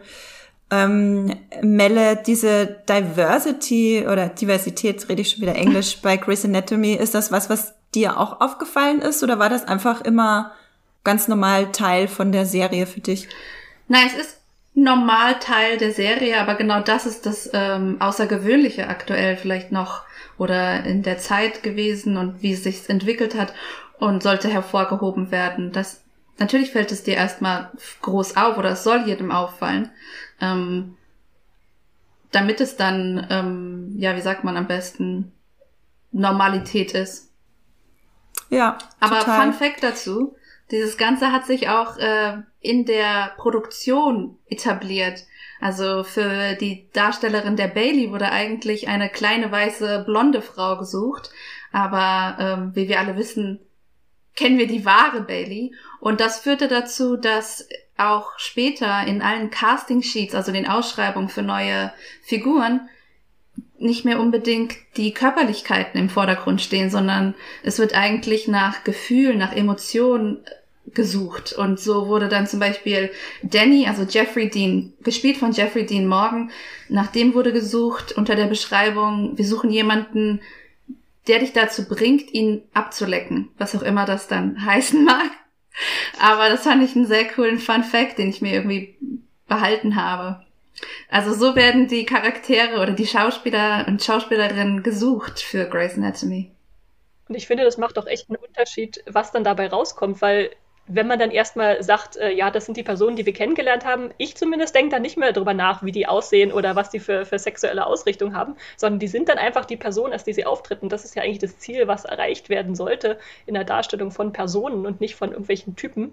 ähm, Melle, diese Diversity oder Diversität, rede ich schon wieder Englisch, bei Grey's Anatomy, ist das was, was dir auch aufgefallen ist oder war das einfach immer ganz normal Teil von der Serie für dich? Nein, es ist normal Teil der Serie, aber genau das ist das ähm, Außergewöhnliche aktuell vielleicht noch oder in der Zeit gewesen und wie es sich entwickelt hat und sollte hervorgehoben werden. Das natürlich fällt es dir erstmal groß auf oder es soll jedem auffallen ähm, damit es dann, ähm, ja, wie sagt man am besten, Normalität ist. Ja. Aber total. Fun Fact dazu, Dieses Ganze hat sich auch äh, in der Produktion etabliert. Also für die Darstellerin der Bailey wurde eigentlich eine kleine weiße blonde Frau gesucht. Aber ähm, wie wir alle wissen, kennen wir die wahre Bailey. Und das führte dazu, dass auch später in allen Casting Sheets, also den Ausschreibungen für neue Figuren, nicht mehr unbedingt die Körperlichkeiten im Vordergrund stehen, sondern es wird eigentlich nach Gefühl, nach Emotionen gesucht. Und so wurde dann zum Beispiel Danny, also Jeffrey Dean, gespielt von Jeffrey Dean Morgan, nach dem wurde gesucht unter der Beschreibung, wir suchen jemanden, der dich dazu bringt, ihn abzulecken, was auch immer das dann heißen mag. Aber das fand ich einen sehr coolen Fun Fact, den ich mir irgendwie behalten habe. Also so werden die Charaktere oder die Schauspieler und Schauspielerinnen gesucht für Grey's Anatomy. Und ich finde, das macht auch echt einen Unterschied, was dann dabei rauskommt, weil wenn man dann erstmal sagt, äh, ja, das sind die Personen, die wir kennengelernt haben, ich zumindest denke dann nicht mehr darüber nach, wie die aussehen oder was die für, für sexuelle Ausrichtung haben, sondern die sind dann einfach die Personen, als die sie auftreten. Das ist ja eigentlich das Ziel, was erreicht werden sollte in der Darstellung von Personen und nicht von irgendwelchen Typen.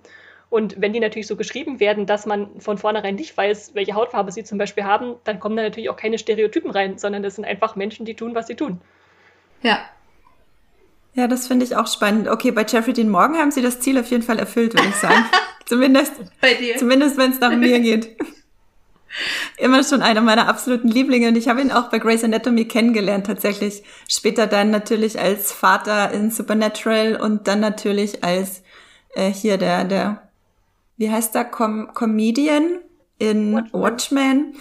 Und wenn die natürlich so geschrieben werden, dass man von vornherein nicht weiß, welche Hautfarbe sie zum Beispiel haben, dann kommen da natürlich auch keine Stereotypen rein, sondern das sind einfach Menschen, die tun, was sie tun. Ja, ja, das finde ich auch spannend. Okay, bei Jeffrey Dean Morgan haben Sie das Ziel auf jeden Fall erfüllt, würde ich sagen. zumindest, bei dir. Zumindest, wenn es nach mir geht. Immer schon einer meiner absoluten Lieblinge und ich habe ihn auch bei Grey's Anatomy kennengelernt tatsächlich. Später dann natürlich als Vater in Supernatural und dann natürlich als äh, hier der der wie heißt der Com Comedian in Watchmen. Watchmen.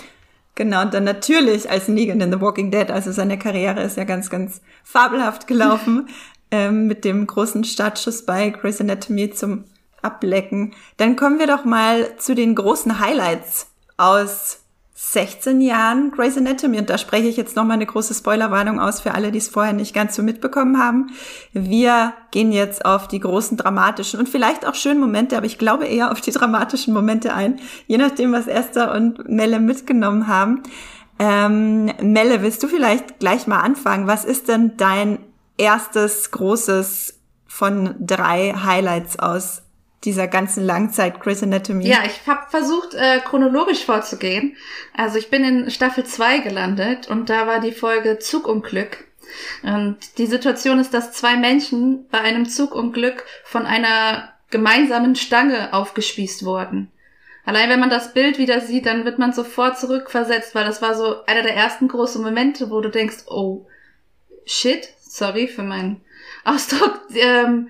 Genau, und dann natürlich als Negan in The Walking Dead. Also seine Karriere ist ja ganz, ganz fabelhaft gelaufen. ähm, mit dem großen Startschuss bei Grey's Anatomy zum Ablecken. Dann kommen wir doch mal zu den großen Highlights aus 16 Jahren Grey's Anatomy. Und da spreche ich jetzt nochmal eine große Spoilerwarnung aus für alle, die es vorher nicht ganz so mitbekommen haben. Wir gehen jetzt auf die großen dramatischen und vielleicht auch schönen Momente, aber ich glaube eher auf die dramatischen Momente ein, je nachdem, was Esther und Melle mitgenommen haben. Ähm, Melle, willst du vielleicht gleich mal anfangen? Was ist denn dein erstes großes von drei Highlights aus dieser ganzen Langzeit Chris Anatomy. Ja, ich habe versucht, äh, chronologisch vorzugehen. Also ich bin in Staffel 2 gelandet und da war die Folge Zugunglück. Und die Situation ist, dass zwei Menschen bei einem Zugunglück von einer gemeinsamen Stange aufgespießt wurden. Allein wenn man das Bild wieder sieht, dann wird man sofort zurückversetzt, weil das war so einer der ersten großen Momente, wo du denkst, oh, shit, sorry für meinen Ausdruck, ähm,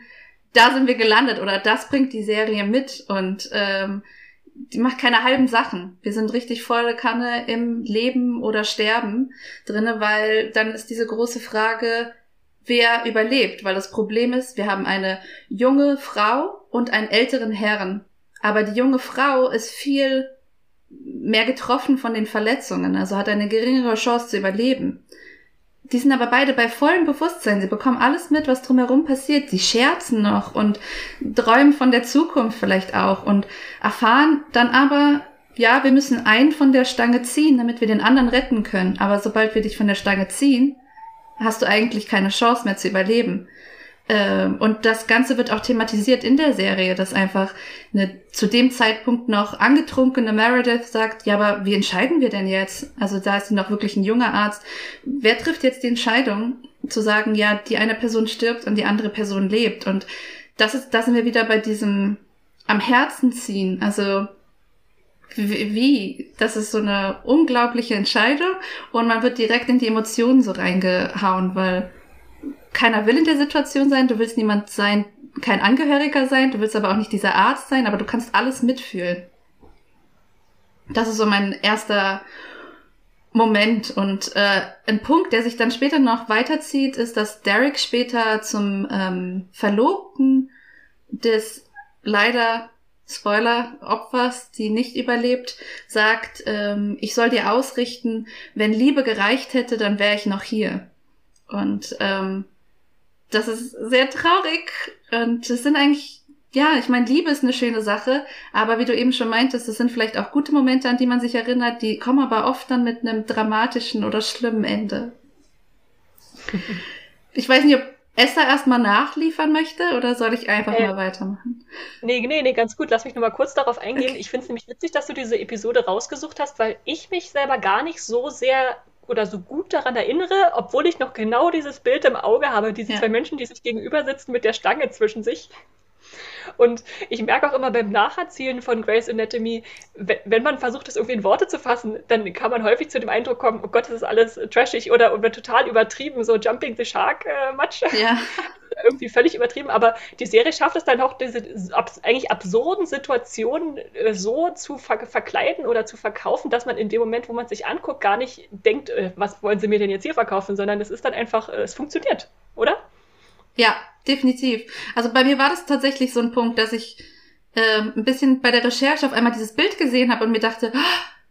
da sind wir gelandet oder das bringt die Serie mit und ähm, die macht keine halben Sachen. Wir sind richtig volle Kanne im Leben oder Sterben drinne, weil dann ist diese große Frage, wer überlebt, weil das Problem ist, wir haben eine junge Frau und einen älteren Herrn, aber die junge Frau ist viel mehr getroffen von den Verletzungen, also hat eine geringere Chance zu überleben. Die sind aber beide bei vollem Bewusstsein. Sie bekommen alles mit, was drumherum passiert. Sie scherzen noch und träumen von der Zukunft vielleicht auch und erfahren dann aber, ja, wir müssen einen von der Stange ziehen, damit wir den anderen retten können. Aber sobald wir dich von der Stange ziehen, hast du eigentlich keine Chance mehr zu überleben. Ähm, und das Ganze wird auch thematisiert in der Serie, dass einfach eine zu dem Zeitpunkt noch angetrunkene Meredith sagt, ja, aber wie entscheiden wir denn jetzt? Also da ist sie noch wirklich ein junger Arzt. Wer trifft jetzt die Entscheidung, zu sagen, ja, die eine Person stirbt und die andere Person lebt? Und das ist, da sind wir wieder bei diesem am Herzen ziehen. Also wie? Das ist so eine unglaubliche Entscheidung und man wird direkt in die Emotionen so reingehauen, weil keiner will in der Situation sein, du willst niemand sein, kein Angehöriger sein, du willst aber auch nicht dieser Arzt sein, aber du kannst alles mitfühlen. Das ist so mein erster Moment. Und äh, ein Punkt, der sich dann später noch weiterzieht, ist, dass Derek später zum ähm, Verlobten des leider Spoiler Opfers, die nicht überlebt, sagt, ähm, ich soll dir ausrichten, wenn Liebe gereicht hätte, dann wäre ich noch hier. Und ähm, das ist sehr traurig. Und es sind eigentlich, ja, ich meine, Liebe ist eine schöne Sache, aber wie du eben schon meintest, es sind vielleicht auch gute Momente, an die man sich erinnert, die kommen aber oft dann mit einem dramatischen oder schlimmen Ende. Ich weiß nicht, ob Esther erstmal nachliefern möchte oder soll ich einfach äh, mal weitermachen? Nee, nee, nee, ganz gut. Lass mich nochmal kurz darauf eingehen. Okay. Ich finde es nämlich witzig, dass du diese Episode rausgesucht hast, weil ich mich selber gar nicht so sehr oder so gut daran erinnere, obwohl ich noch genau dieses Bild im Auge habe, diese ja. zwei Menschen, die sich gegenüber sitzen mit der Stange zwischen sich. Und ich merke auch immer beim Nacherzählen von Grey's Anatomy, wenn man versucht, das irgendwie in Worte zu fassen, dann kann man häufig zu dem Eindruck kommen, oh Gott, das ist alles trashig oder, oder total übertrieben, so Jumping the Shark äh. Ja. irgendwie völlig übertrieben, aber die Serie schafft es dann auch, diese eigentlich absurden Situationen äh, so zu ver verkleiden oder zu verkaufen, dass man in dem Moment, wo man sich anguckt, gar nicht denkt, äh, was wollen sie mir denn jetzt hier verkaufen, sondern es ist dann einfach, äh, es funktioniert, oder? Ja, definitiv. Also bei mir war das tatsächlich so ein Punkt, dass ich ähm, ein bisschen bei der Recherche auf einmal dieses Bild gesehen habe und mir dachte, oh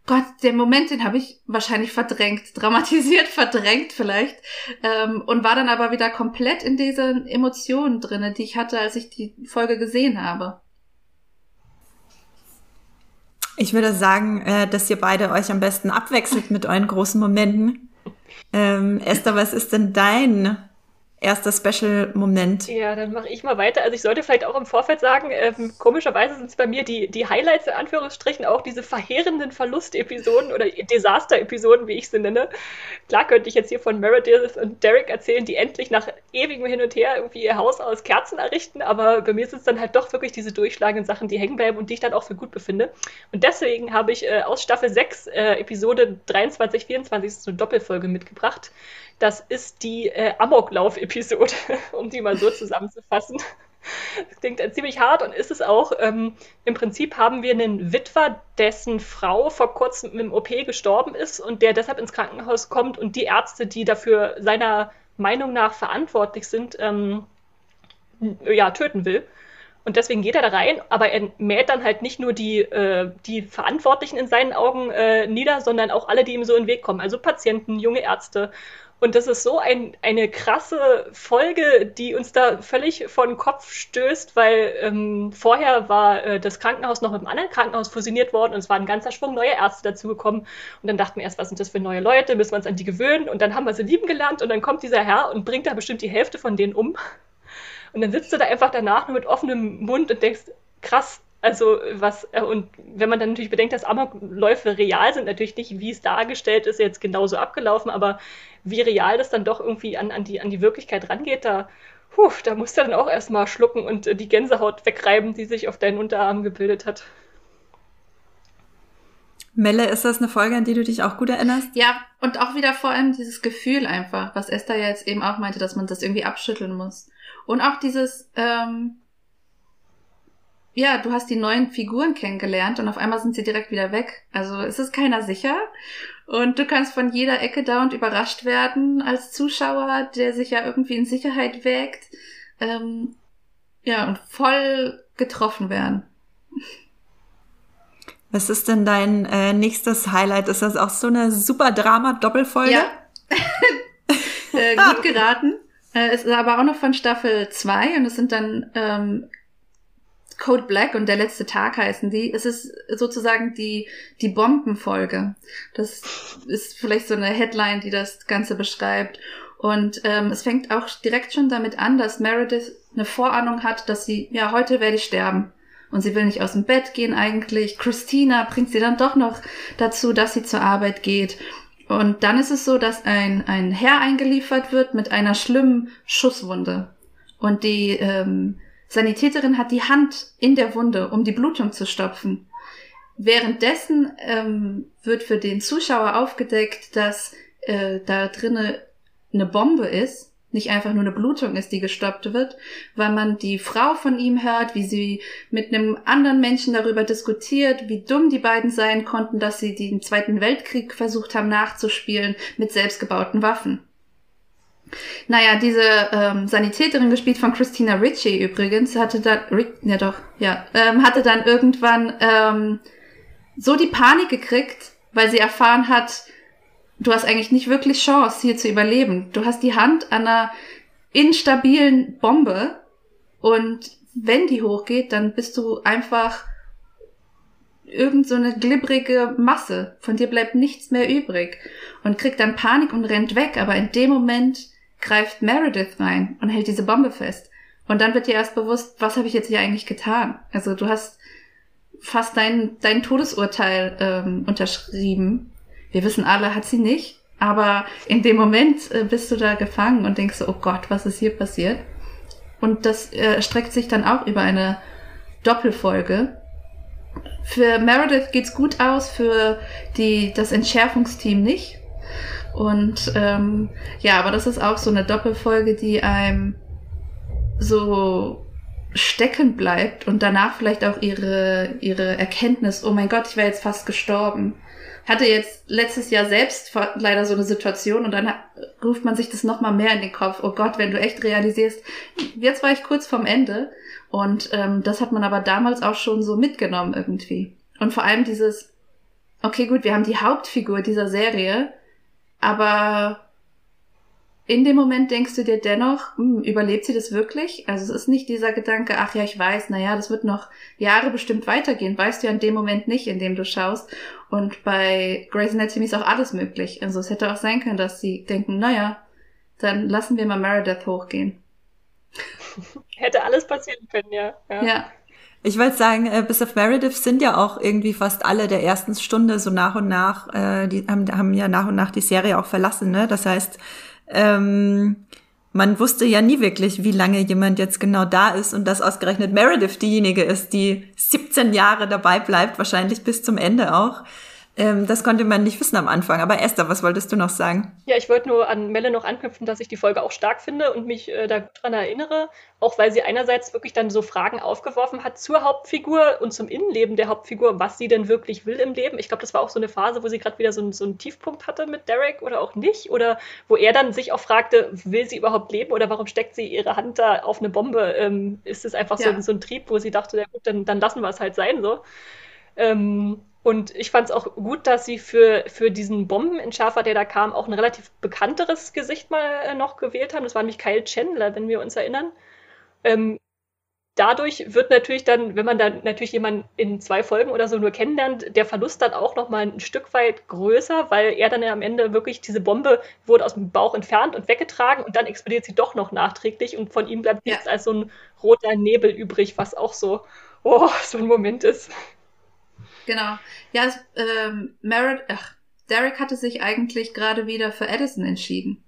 Gott, der Moment, den habe ich wahrscheinlich verdrängt, dramatisiert, verdrängt vielleicht, ähm, und war dann aber wieder komplett in diesen Emotionen drinne, die ich hatte, als ich die Folge gesehen habe. Ich würde sagen, äh, dass ihr beide euch am besten abwechselt mit euren großen Momenten. Ähm, Esther, was ist denn dein erster Special-Moment. Ja, dann mache ich mal weiter. Also ich sollte vielleicht auch im Vorfeld sagen, ähm, komischerweise sind es bei mir die, die Highlights in Anführungsstrichen auch diese verheerenden Verlustepisoden oder Desaster-Episoden, wie ich sie nenne. Klar könnte ich jetzt hier von Meredith und Derek erzählen, die endlich nach ewigem Hin und Her irgendwie ihr Haus aus Kerzen errichten, aber bei mir sind es dann halt doch wirklich diese durchschlagenden Sachen, die hängen bleiben und die ich dann auch für gut befinde. Und deswegen habe ich äh, aus Staffel 6, äh, Episode 23, 24, so eine Doppelfolge mitgebracht das ist die äh, Amoklauf-Episode, um die mal so zusammenzufassen. Das klingt äh, ziemlich hart und ist es auch. Ähm, Im Prinzip haben wir einen Witwer, dessen Frau vor kurzem im OP gestorben ist und der deshalb ins Krankenhaus kommt und die Ärzte, die dafür seiner Meinung nach verantwortlich sind, ähm, ja, töten will. Und deswegen geht er da rein, aber er mäht dann halt nicht nur die, äh, die Verantwortlichen in seinen Augen äh, nieder, sondern auch alle, die ihm so in den Weg kommen. Also Patienten, junge Ärzte. Und das ist so ein, eine krasse Folge, die uns da völlig vor den Kopf stößt, weil ähm, vorher war äh, das Krankenhaus noch mit einem anderen Krankenhaus fusioniert worden und es war ein ganzer Schwung neue Ärzte dazugekommen. Und dann dachten wir erst, was sind das für neue Leute, müssen wir uns an die gewöhnen. Und dann haben wir sie lieben gelernt und dann kommt dieser Herr und bringt da bestimmt die Hälfte von denen um. Und dann sitzt du da einfach danach nur mit offenem Mund und denkst, krass, also was, äh, und wenn man dann natürlich bedenkt, dass Amokläufe real sind, natürlich nicht, wie es dargestellt ist, jetzt genauso abgelaufen, aber wie real das dann doch irgendwie an, an, die, an die Wirklichkeit rangeht, da, puh, da musst du dann auch erstmal schlucken und äh, die Gänsehaut wegreiben, die sich auf deinen Unterarm gebildet hat. Melle, ist das eine Folge, an die du dich auch gut erinnerst? Ja, und auch wieder vor allem dieses Gefühl einfach, was Esther ja jetzt eben auch meinte, dass man das irgendwie abschütteln muss. Und auch dieses, ähm, ja, du hast die neuen Figuren kennengelernt und auf einmal sind sie direkt wieder weg. Also es ist keiner sicher. Und du kannst von jeder Ecke dauernd überrascht werden als Zuschauer, der sich ja irgendwie in Sicherheit wägt. Ähm, ja, und voll getroffen werden. Was ist denn dein äh, nächstes Highlight? Ist das auch so eine super Drama-Doppelfolge? Ja. äh, gut geraten. Äh, es ist aber auch noch von Staffel 2 und es sind dann ähm, Code Black und der letzte Tag heißen die. Es ist sozusagen die, die Bombenfolge. Das ist vielleicht so eine Headline, die das Ganze beschreibt. Und ähm, es fängt auch direkt schon damit an, dass Meredith eine Vorahnung hat, dass sie, ja, heute werde ich sterben. Und sie will nicht aus dem Bett gehen eigentlich. Christina bringt sie dann doch noch dazu, dass sie zur Arbeit geht. Und dann ist es so, dass ein, ein Herr eingeliefert wird mit einer schlimmen Schusswunde. Und die ähm, Sanitäterin hat die Hand in der Wunde, um die Blutung zu stopfen. Währenddessen ähm, wird für den Zuschauer aufgedeckt, dass äh, da drinne eine Bombe ist, nicht einfach nur eine Blutung ist, die gestoppt wird, weil man die Frau von ihm hört, wie sie mit einem anderen Menschen darüber diskutiert, wie dumm die beiden sein konnten, dass sie den Zweiten Weltkrieg versucht haben nachzuspielen mit selbstgebauten Waffen. Naja, diese ähm, Sanitäterin, gespielt von Christina Ritchie übrigens, hatte dann, ja doch, ja, ähm, hatte dann irgendwann ähm, so die Panik gekriegt, weil sie erfahren hat, du hast eigentlich nicht wirklich Chance, hier zu überleben. Du hast die Hand an einer instabilen Bombe und wenn die hochgeht, dann bist du einfach irgend so eine glibbrige Masse. Von dir bleibt nichts mehr übrig und kriegt dann Panik und rennt weg. Aber in dem Moment greift Meredith rein und hält diese Bombe fest. Und dann wird dir erst bewusst, was habe ich jetzt hier eigentlich getan? Also du hast fast dein, dein Todesurteil ähm, unterschrieben. Wir wissen alle, hat sie nicht. Aber in dem Moment äh, bist du da gefangen und denkst so, oh Gott, was ist hier passiert? Und das äh, streckt sich dann auch über eine Doppelfolge. Für Meredith geht's gut aus, für die, das Entschärfungsteam nicht. Und ähm, ja, aber das ist auch so eine Doppelfolge, die einem so stecken bleibt und danach vielleicht auch ihre, ihre Erkenntnis, oh mein Gott, ich wäre jetzt fast gestorben. Hatte jetzt letztes Jahr selbst leider so eine Situation und dann ruft man sich das nochmal mehr in den Kopf. Oh Gott, wenn du echt realisierst, jetzt war ich kurz vorm Ende. Und ähm, das hat man aber damals auch schon so mitgenommen irgendwie. Und vor allem dieses, okay gut, wir haben die Hauptfigur dieser Serie, aber in dem Moment denkst du dir dennoch, hm, überlebt sie das wirklich? Also es ist nicht dieser Gedanke, ach ja, ich weiß, naja, das wird noch Jahre bestimmt weitergehen. Weißt du ja in dem Moment nicht, in dem du schaust. Und bei Grey's Anatomy ist auch alles möglich. Also es hätte auch sein können, dass sie denken, naja, dann lassen wir mal Meredith hochgehen. Hätte alles passieren können, ja. Ja. ja. Ich wollte sagen, äh, bis auf Meredith sind ja auch irgendwie fast alle der ersten Stunde so nach und nach, äh, die haben, haben ja nach und nach die Serie auch verlassen, ne? Das heißt, ähm, man wusste ja nie wirklich, wie lange jemand jetzt genau da ist und dass ausgerechnet Meredith diejenige ist, die 17 Jahre dabei bleibt, wahrscheinlich bis zum Ende auch. Ähm, das konnte man nicht wissen am Anfang. Aber Esther, was wolltest du noch sagen? Ja, ich wollte nur an Melle noch anknüpfen, dass ich die Folge auch stark finde und mich äh, daran erinnere, auch weil sie einerseits wirklich dann so Fragen aufgeworfen hat zur Hauptfigur und zum Innenleben der Hauptfigur, was sie denn wirklich will im Leben. Ich glaube, das war auch so eine Phase, wo sie gerade wieder so, so einen Tiefpunkt hatte mit Derek oder auch nicht. Oder wo er dann sich auch fragte, will sie überhaupt leben oder warum steckt sie ihre Hand da auf eine Bombe? Ähm, ist es einfach ja. so, so, ein Trieb, wo sie dachte, ja gut, dann, dann lassen wir es halt sein so. Ähm, und ich fand es auch gut, dass sie für, für diesen Bombenentschärfer, der da kam, auch ein relativ bekannteres Gesicht mal äh, noch gewählt haben. Das war nämlich Kyle Chandler, wenn wir uns erinnern. Ähm, dadurch wird natürlich dann, wenn man dann natürlich jemanden in zwei Folgen oder so nur kennenlernt, der Verlust dann auch noch mal ein Stück weit größer, weil er dann ja am Ende wirklich diese Bombe wurde aus dem Bauch entfernt und weggetragen und dann explodiert sie doch noch nachträglich und von ihm bleibt ja. nichts als so ein roter Nebel übrig, was auch so, oh, so ein Moment ist. Genau. Ja, es, ähm, Merritt, ach, Derek hatte sich eigentlich gerade wieder für Edison entschieden.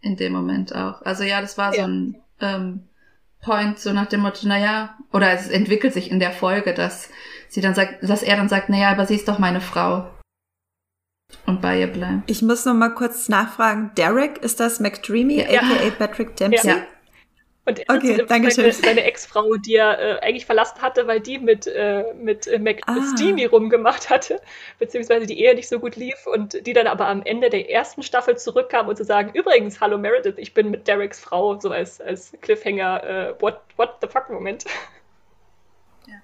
In dem Moment auch. Also ja, das war ja. so ein ähm, Point, so nach dem Motto, naja, oder es entwickelt sich in der Folge, dass sie dann sagt, dass er dann sagt, naja, aber sie ist doch meine Frau. Und bei ihr bleibt. Ich muss noch mal kurz nachfragen. Derek, ist das McDreamy, ja. aka Patrick Dempsey? Ja. Und er okay, danke seine, seine Ex-Frau, die er äh, eigentlich verlassen hatte, weil die mit, äh, mit äh, Mac ah. Steamy rumgemacht hatte, beziehungsweise die Ehe nicht so gut lief und die dann aber am Ende der ersten Staffel zurückkam und zu sagen, übrigens, hallo Meredith, ich bin mit Dereks Frau, so als, als Cliffhanger, äh, what, what the fuck Moment. Ja.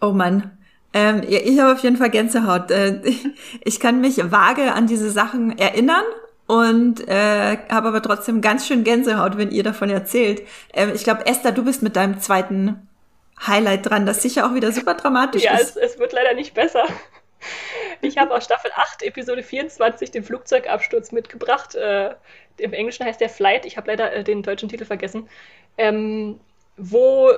Oh Mann. Ähm, ja, ich habe auf jeden Fall Gänsehaut. Äh, ich kann mich vage an diese Sachen erinnern, und äh, habe aber trotzdem ganz schön Gänsehaut, wenn ihr davon erzählt. Ähm, ich glaube, Esther, du bist mit deinem zweiten Highlight dran, das sicher auch wieder super dramatisch ja, ist. Ja, es, es, wird leider nicht besser. Ich habe aus Staffel 8, Episode 24, den Flugzeugabsturz mitgebracht. Äh, Im Englischen heißt der Flight, ich habe leider äh, den deutschen Titel vergessen. Ähm, wo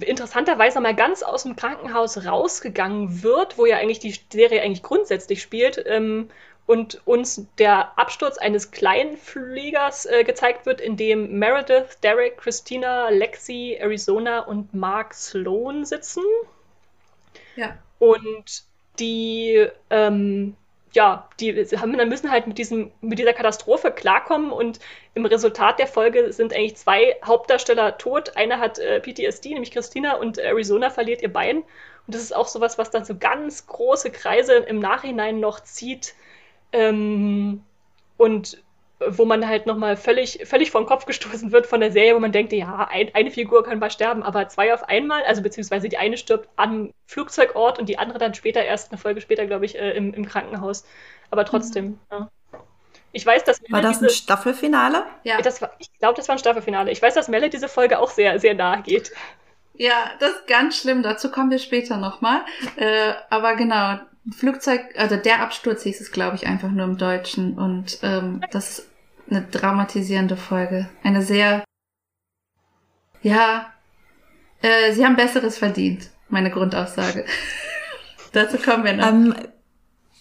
interessanterweise mal ganz aus dem Krankenhaus rausgegangen wird, wo ja eigentlich die Serie eigentlich grundsätzlich spielt, ähm, und uns der Absturz eines kleinen Fliegers äh, gezeigt wird, in dem Meredith, Derek, Christina, Lexi, Arizona und Mark Sloan sitzen. Ja. Und die, ähm, ja, die haben, dann müssen halt mit, diesem, mit dieser Katastrophe klarkommen und im Resultat der Folge sind eigentlich zwei Hauptdarsteller tot. Einer hat äh, PTSD, nämlich Christina, und Arizona verliert ihr Bein. Und das ist auch sowas, was dann so ganz große Kreise im Nachhinein noch zieht ähm, und wo man halt nochmal völlig, völlig den Kopf gestoßen wird von der Serie, wo man denkt, ja, ein, eine Figur kann mal sterben, aber zwei auf einmal, also beziehungsweise die eine stirbt am Flugzeugort und die andere dann später, erst eine Folge später, glaube ich, äh, im, im Krankenhaus. Aber trotzdem, mhm. ja. Ich weiß, dass Melle War das diese, ein Staffelfinale? Ja. Das war, ich glaube, das war ein Staffelfinale. Ich weiß, dass Melle diese Folge auch sehr, sehr nahe geht. Ja, das ist ganz schlimm. Dazu kommen wir später nochmal. Äh, aber genau, Flugzeug, also der Absturz hieß es, glaube ich, einfach nur im Deutschen. Und ähm, das eine dramatisierende Folge. Eine sehr, ja, äh, sie haben Besseres verdient, meine Grundaussage. Dazu kommen wir noch. Ähm,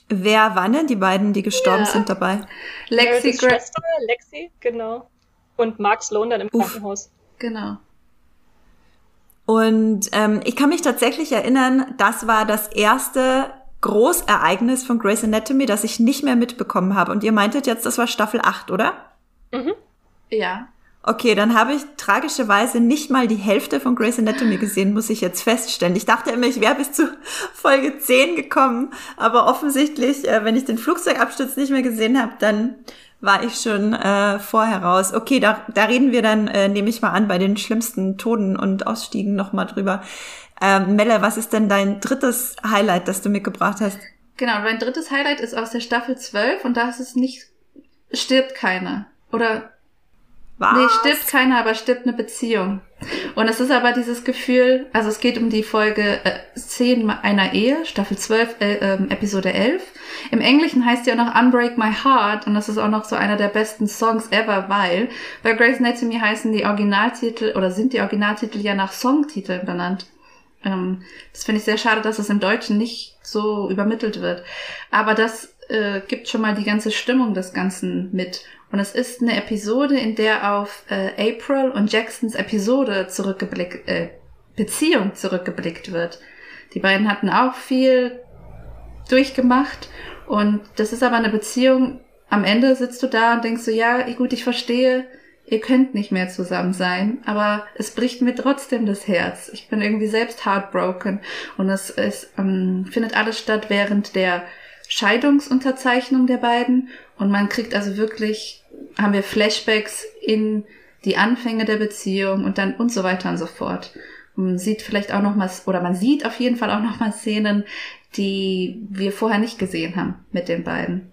wer waren denn die beiden, die gestorben Ja. sind dabei? Lexi Schwester, Lexi, genau. Und Mark Sloan dann im Uff. Krankenhaus. Genau. Und ähm, ich kann mich tatsächlich erinnern, das war das erste Großereignis von Grey's Anatomy, das ich nicht mehr mitbekommen habe. Und ihr meintet jetzt, das war Staffel 8, oder? Mhm. Ja. Okay, dann habe ich tragischerweise nicht mal die Hälfte von Grey's Anatomy gesehen, muss ich jetzt feststellen. Ich dachte immer, ich wäre bis zu Folge 10 gekommen, aber offensichtlich, äh, wenn ich den Flugzeugabsturz nicht mehr gesehen habe, dann war ich schon äh, vorher raus. Okay, da, da reden wir dann, äh, nehme ich mal an, bei den schlimmsten Toten und Ausstiegen nochmal drüber. Ähm, Melle, was ist denn dein drittes Highlight, das du mitgebracht hast? Genau, mein drittes Highlight ist aus der Staffel 12 und da ist es nicht, stirbt keiner. Oder Was? Nee, stirbt keiner, aber stirbt eine Beziehung. Und es ist aber dieses Gefühl, also es geht um die Folge äh, 10 einer Ehe, Staffel 12, äh, ähm, Episode 11. Im Englischen heißt die auch noch Unbreak My Heart und das ist auch noch so einer der besten Songs ever, weil bei Grey's Anatomy heißen die Originaltitel oder sind die Originaltitel ja nach Songtiteln benannt. Ähm, das finde ich sehr schade, dass es im Deutschen nicht so übermittelt wird. Aber das äh, gibt schon mal die ganze Stimmung des Ganzen mit. Und es ist eine Episode, in der auf äh, April und Jacksons Episode zurückgeblickt, äh, Beziehung zurückgeblickt wird. Die beiden hatten auch viel durchgemacht und das ist aber eine Beziehung, am Ende sitzt du da und denkst so, ja, gut, ich verstehe, ihr könnt nicht mehr zusammen sein, aber es bricht mir trotzdem das Herz. Ich bin irgendwie selbst heartbroken und es, es ähm, findet alles statt während der Scheidungsunterzeichnung der beiden und man kriegt also wirklich, haben wir Flashbacks in die Anfänge der Beziehung und dann und so weiter und so fort. Man sieht vielleicht auch noch mal, oder man sieht auf jeden Fall auch noch mal Szenen, die wir vorher nicht gesehen haben mit den beiden.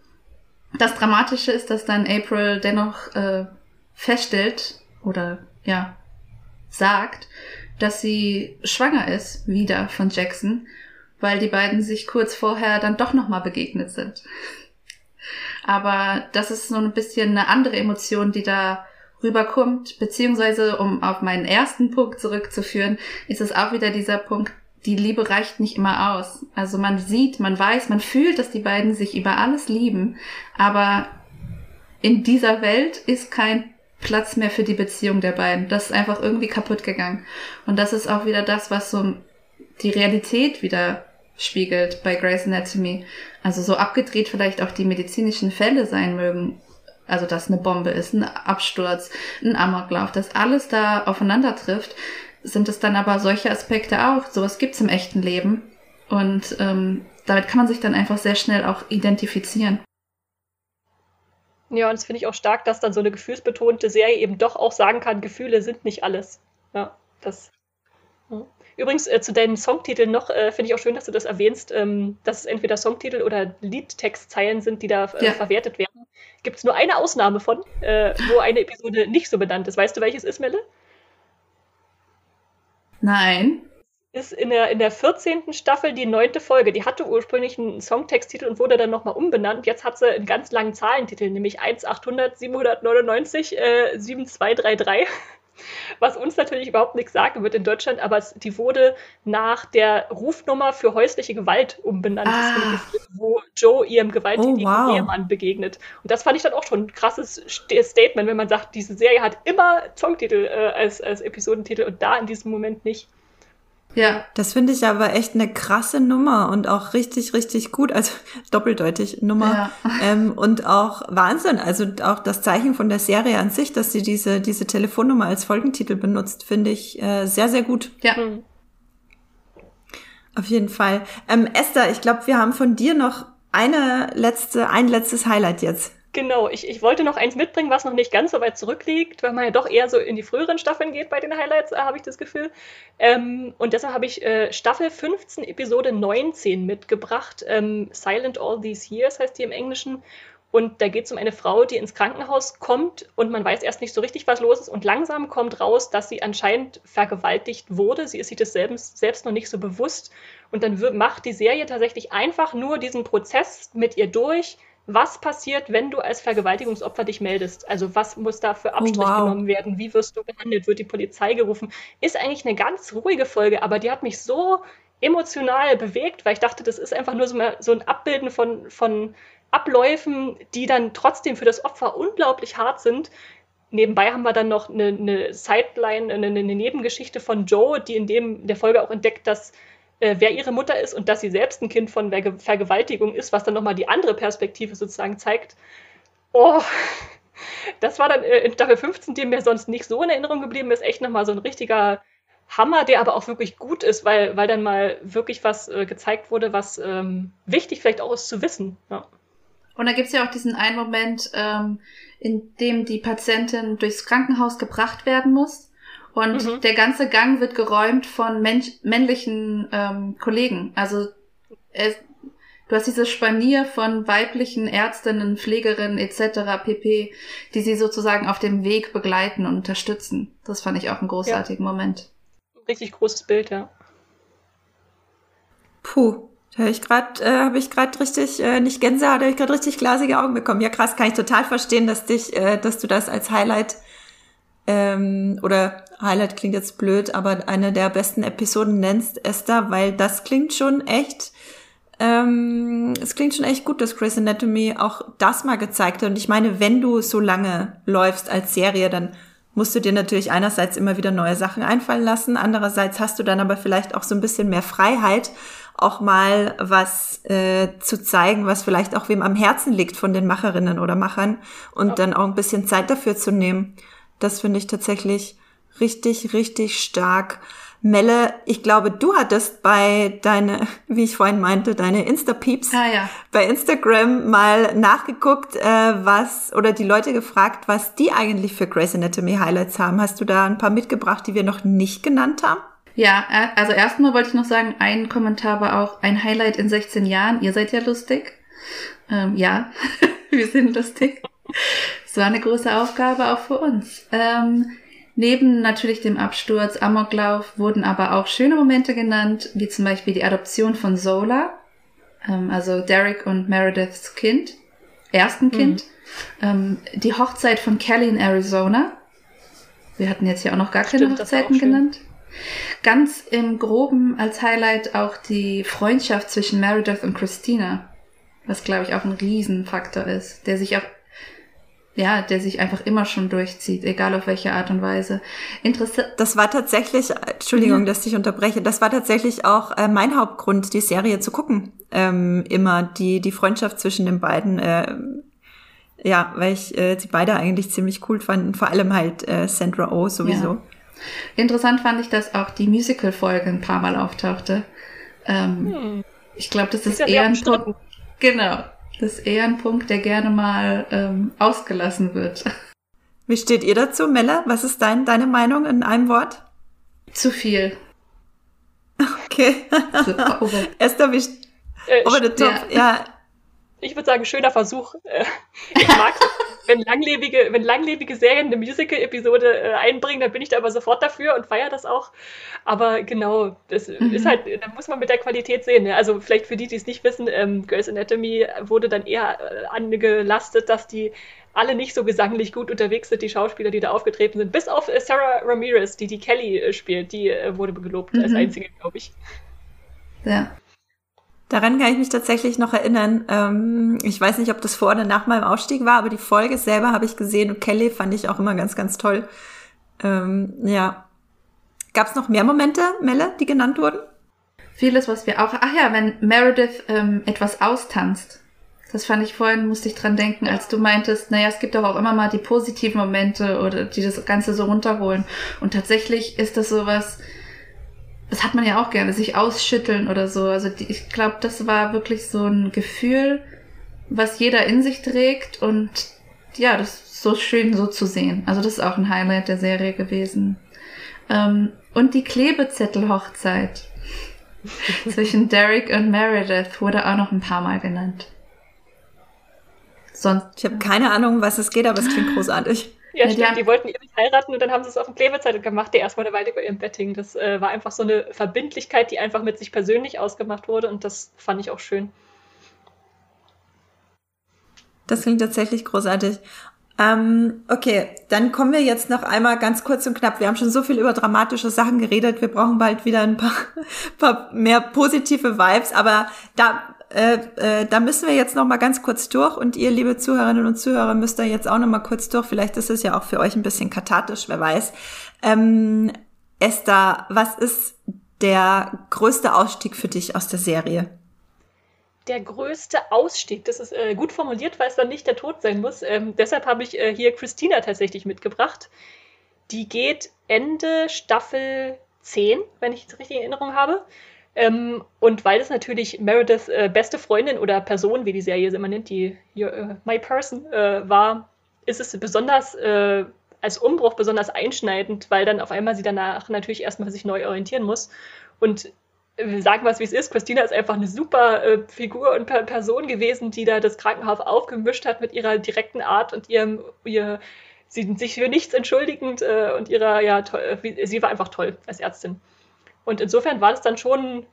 Das Dramatische ist, dass dann April dennoch äh, feststellt oder ja sagt, dass sie schwanger ist wieder von Jackson, weil die beiden sich kurz vorher dann doch noch mal begegnet sind. Aber das ist so ein bisschen eine andere Emotion, die da rüberkommt, beziehungsweise um auf meinen ersten Punkt zurückzuführen, ist es auch wieder dieser Punkt, die Liebe reicht nicht immer aus. Also man sieht, man weiß, man fühlt, dass die beiden sich über alles lieben, aber in dieser Welt ist kein Platz mehr für die Beziehung der beiden. Das ist einfach irgendwie kaputt gegangen. Und das ist auch wieder das, was so die Realität wieder spiegelt bei Grey's Anatomy. Also so abgedreht vielleicht auch die medizinischen Fälle sein mögen. Also dass eine Bombe ist, ein Absturz, ein Amoklauf, dass alles da aufeinander trifft, sind es dann aber solche Aspekte auch. Sowas gibt's im echten Leben. Und ähm, damit kann man sich dann einfach sehr schnell auch identifizieren. Ja, und das finde ich auch stark, dass dann so eine gefühlsbetonte Serie eben doch auch sagen kann, Gefühle sind nicht alles. Ja, das. Ja. Übrigens, äh, zu deinen Songtiteln noch, äh, finde ich auch schön, dass du das erwähnst, ähm, dass es entweder Songtitel oder Liedtextzeilen sind, die da äh, Ja. verwertet werden. Gibt es nur eine Ausnahme von, äh, wo eine Episode nicht so benannt ist. Weißt du, welches ist, Melle? Nein. Ist in der, in der 14. Staffel die neunte Folge. Die hatte ursprünglich einen Songtexttitel und wurde dann nochmal umbenannt. Jetzt hat sie einen ganz langen Zahlentitel, nämlich 1800 799 äh, 7233. Was uns natürlich überhaupt nichts sagen wird in Deutschland, aber es, die wurde nach der Rufnummer für häusliche Gewalt umbenannt, Ah. Wo Joe ihrem gewalttätigen Oh, wow. Ehemann begegnet. Und das fand ich dann auch schon ein krasses St- Statement, wenn man sagt, diese Serie hat immer Songtitel äh, als, als Episodentitel und da in diesem Moment nicht. Ja. Das finde ich aber echt eine krasse Nummer und auch richtig, richtig gut. Also doppeldeutig Nummer. Ja. Ähm, und auch Wahnsinn. Also auch das Zeichen von der Serie an sich, dass sie diese, diese Telefonnummer als Folgentitel benutzt, finde ich äh, sehr, sehr gut. Ja. Hm. Auf jeden Fall. Ähm, Esther, ich glaube, wir haben von dir noch eine letzte, ein letztes Highlight jetzt. Genau, ich, ich wollte noch eins mitbringen, was noch nicht ganz so weit zurückliegt, weil man ja doch eher so in die früheren Staffeln geht bei den Highlights, äh, habe ich das Gefühl. Ähm, und deshalb habe ich äh, Staffel 15, Episode 19 mitgebracht. Ähm, Silent All These Years heißt die im Englischen. Und da geht es um eine Frau, die ins Krankenhaus kommt und man weiß erst nicht so richtig, was los ist. Und langsam kommt raus, dass sie anscheinend vergewaltigt wurde. Sie ist sich das selbst, selbst noch nicht so bewusst. Und dann wir- macht die Serie tatsächlich einfach nur diesen Prozess mit ihr durch, was passiert, wenn du als Vergewaltigungsopfer dich meldest? Also was muss da für Abstrich oh, wow. genommen werden? Wie wirst du behandelt? Wird die Polizei gerufen? Ist eigentlich eine ganz ruhige Folge, aber die hat mich so emotional bewegt, weil ich dachte, das ist einfach nur so, so ein Abbilden von, von Abläufen, die dann trotzdem für das Opfer unglaublich hart sind. Nebenbei haben wir dann noch eine, eine Sideline, eine, eine, Nebengeschichte von Joe, die in dem der Folge auch entdeckt, dass äh, wer ihre Mutter ist und dass sie selbst ein Kind von Ver Vergewaltigung ist, was dann nochmal die andere Perspektive sozusagen zeigt. Oh, das war dann äh, in Staffel 15, die mir sonst nicht so in Erinnerung geblieben ist, echt nochmal so ein richtiger Hammer, der aber auch wirklich gut ist, weil, weil dann mal wirklich was äh, gezeigt wurde, was ähm, wichtig vielleicht auch ist zu wissen. Ja. Und da gibt's ja auch diesen einen Moment, ähm, in dem die Patientin durchs Krankenhaus gebracht werden muss. Und mhm. der ganze Gang wird geräumt von Mensch männlichen ähm, Kollegen. Also es, du hast dieses Spanier von weiblichen Ärztinnen, Pflegerinnen etc. pp, die sie sozusagen auf dem Weg begleiten und unterstützen. Das fand ich auch einen großartigen ja. Moment. Richtig großes Bild, ja. Puh, da habe ich gerade, äh, habe ich gerade richtig, äh, nicht Gänsehaut, habe ich gerade richtig glasige Augen bekommen. Ja, krass, kann ich total verstehen, dass dich, äh, dass du das als Highlight ähm, oder Highlight klingt jetzt blöd, aber eine der besten Episoden nennst, Esther, weil das klingt schon echt, ähm, es klingt schon echt gut, dass Chris Anatomy auch das mal gezeigt hat. Und ich meine, wenn du so lange läufst als Serie, dann musst du dir natürlich einerseits immer wieder neue Sachen einfallen lassen, andererseits hast du dann aber vielleicht auch so ein bisschen mehr Freiheit auch mal was äh, zu zeigen, was vielleicht auch wem am Herzen liegt von den Macherinnen oder Machern und ja. dann auch ein bisschen Zeit dafür zu nehmen. Das finde ich tatsächlich richtig, richtig stark. Melle, ich glaube, du hattest bei deine, wie ich vorhin meinte, deine Insta-Peeps ah, ja. bei Instagram mal nachgeguckt, äh, was, oder die Leute gefragt, was die eigentlich für Grey's Anatomy Highlights haben. Hast du da ein paar mitgebracht, die wir noch nicht genannt haben? Ja, äh, also erstmal wollte ich noch sagen, ein Kommentar war auch ein Highlight in 16 Jahren. Ihr seid ja lustig. Ähm, ja, wir sind lustig. Es war eine große Aufgabe auch für uns. Ähm, neben natürlich dem Absturz, Amoklauf wurden aber auch schöne Momente genannt, wie zum Beispiel die Adoption von Zola, ähm, also Derek und Merediths Kind, ersten. Kind, mhm. ähm, die Hochzeit von Kelly in Arizona. Wir hatten jetzt ja auch noch gar keine Stimmt, Hochzeiten genannt. Ganz im Groben als Highlight auch die Freundschaft zwischen Meredith und Christina, was glaube ich auch ein Riesenfaktor ist, der sich auch ja, der sich einfach immer schon durchzieht, egal auf welche Art und Weise. Interessant. Das war tatsächlich, Entschuldigung, ja. dass ich unterbreche, das war tatsächlich auch äh, mein Hauptgrund, die Serie zu gucken. Ähm, immer die, die Freundschaft zwischen den beiden. Äh, ja, weil ich äh, sie beide eigentlich ziemlich cool fanden, vor allem halt äh, Sandra Oh sowieso. Ja. Interessant fand ich, dass auch die Musical-Folge ein paar Mal auftauchte. Ähm, hm. Ich glaube, das ist, ist eher ein. Genau. Das ist eher ein Punkt, der gerne mal ähm, ausgelassen wird. Wie steht ihr dazu, Melle? Was ist dein, deine Meinung in einem Wort? Zu viel. Okay. So, Esther, wie äh, over the top. Ja. ja. Ich würde sagen, schöner Versuch. Äh, ich mag wenn langlebige, wenn langlebige Serien eine Musical-Episode äh, einbringen, dann bin ich da aber sofort dafür und feiere das auch. Aber genau, das mhm. ist halt, da muss man mit der Qualität sehen. Ne? Also vielleicht für die, die es nicht wissen, ähm, Girls Anatomy wurde dann eher äh, angelastet, dass die alle nicht so gesanglich gut unterwegs sind, die Schauspieler, die da aufgetreten sind. Bis auf Sarah Ramirez, die die Kelly spielt, die wurde gelobt mhm. als einzige, glaube ich. Ja. Daran kann ich mich tatsächlich noch erinnern. Ähm, ich weiß nicht, ob das vor oder nach meinem Ausstieg war, aber die Folge selber habe ich gesehen und Kelly fand ich auch immer ganz, ganz toll. Ähm, ja. Gab es noch mehr Momente, Melle, die genannt wurden? Vieles, was wir auch. Ach ja, wenn Meredith ähm, etwas austanzt. Das fand ich vorhin, musste ich dran denken, als du meintest, naja, es gibt doch auch immer mal die positiven Momente oder die das Ganze so runterholen. Und tatsächlich ist das sowas, das hat man ja auch gerne, sich ausschütteln oder so. Also die, ich glaube, das war wirklich so ein Gefühl, was jeder in sich trägt und ja, das ist so schön so zu sehen. Also das ist auch ein Highlight der Serie gewesen. Ähm, und die Klebezettel-Hochzeit zwischen Derek und Meredith wurde auch noch ein paar Mal genannt. Sonst. Ich habe keine Ahnung, was es geht, aber es klingt großartig. Ja, ja stimmt. Die, die wollten ewig heiraten und dann haben sie es auf dem Klebezettel gemacht, die erstmal eine Weile über ihrem Betting. Das äh, war einfach so eine Verbindlichkeit, die einfach mit sich persönlich ausgemacht wurde und das fand ich auch schön. Das klingt tatsächlich großartig. Ähm, okay, dann kommen wir jetzt noch einmal ganz kurz und knapp. Wir haben schon so viel über dramatische Sachen geredet. Wir brauchen bald wieder ein paar, paar mehr positive Vibes. Aber da, äh, äh, da müssen wir jetzt noch mal ganz kurz durch. Und ihr, liebe Zuhörerinnen und Zuhörer, müsst da jetzt auch noch mal kurz durch. Vielleicht ist es ja auch für euch ein bisschen kathartisch, wer weiß. Ähm, Esther, was ist der größte Ausstieg für dich aus der Serie? der größte Ausstieg. Das ist äh, gut formuliert, weil es dann nicht der Tod sein muss. Ähm, deshalb habe ich äh, hier Christina tatsächlich mitgebracht. Die geht Ende Staffel 10, wenn ich es richtig in Erinnerung habe. Ähm, und weil es natürlich Merediths äh, beste Freundin oder Person, wie die Serie sie immer nennt, die uh, My Person äh, war, ist es besonders äh, als Umbruch besonders einschneidend, weil dann auf einmal sie danach natürlich erstmal sich neu orientieren muss. Und sagen wir es wie es ist, Christina ist einfach eine super äh, Figur und per Person gewesen, die da das Krankenhaus aufgemischt hat mit ihrer direkten Art und ihrem, ihr, sie sich für nichts entschuldigend äh, und ihrer, ja, toll, wie, sie war einfach toll als Ärztin. Und insofern war das dann schon,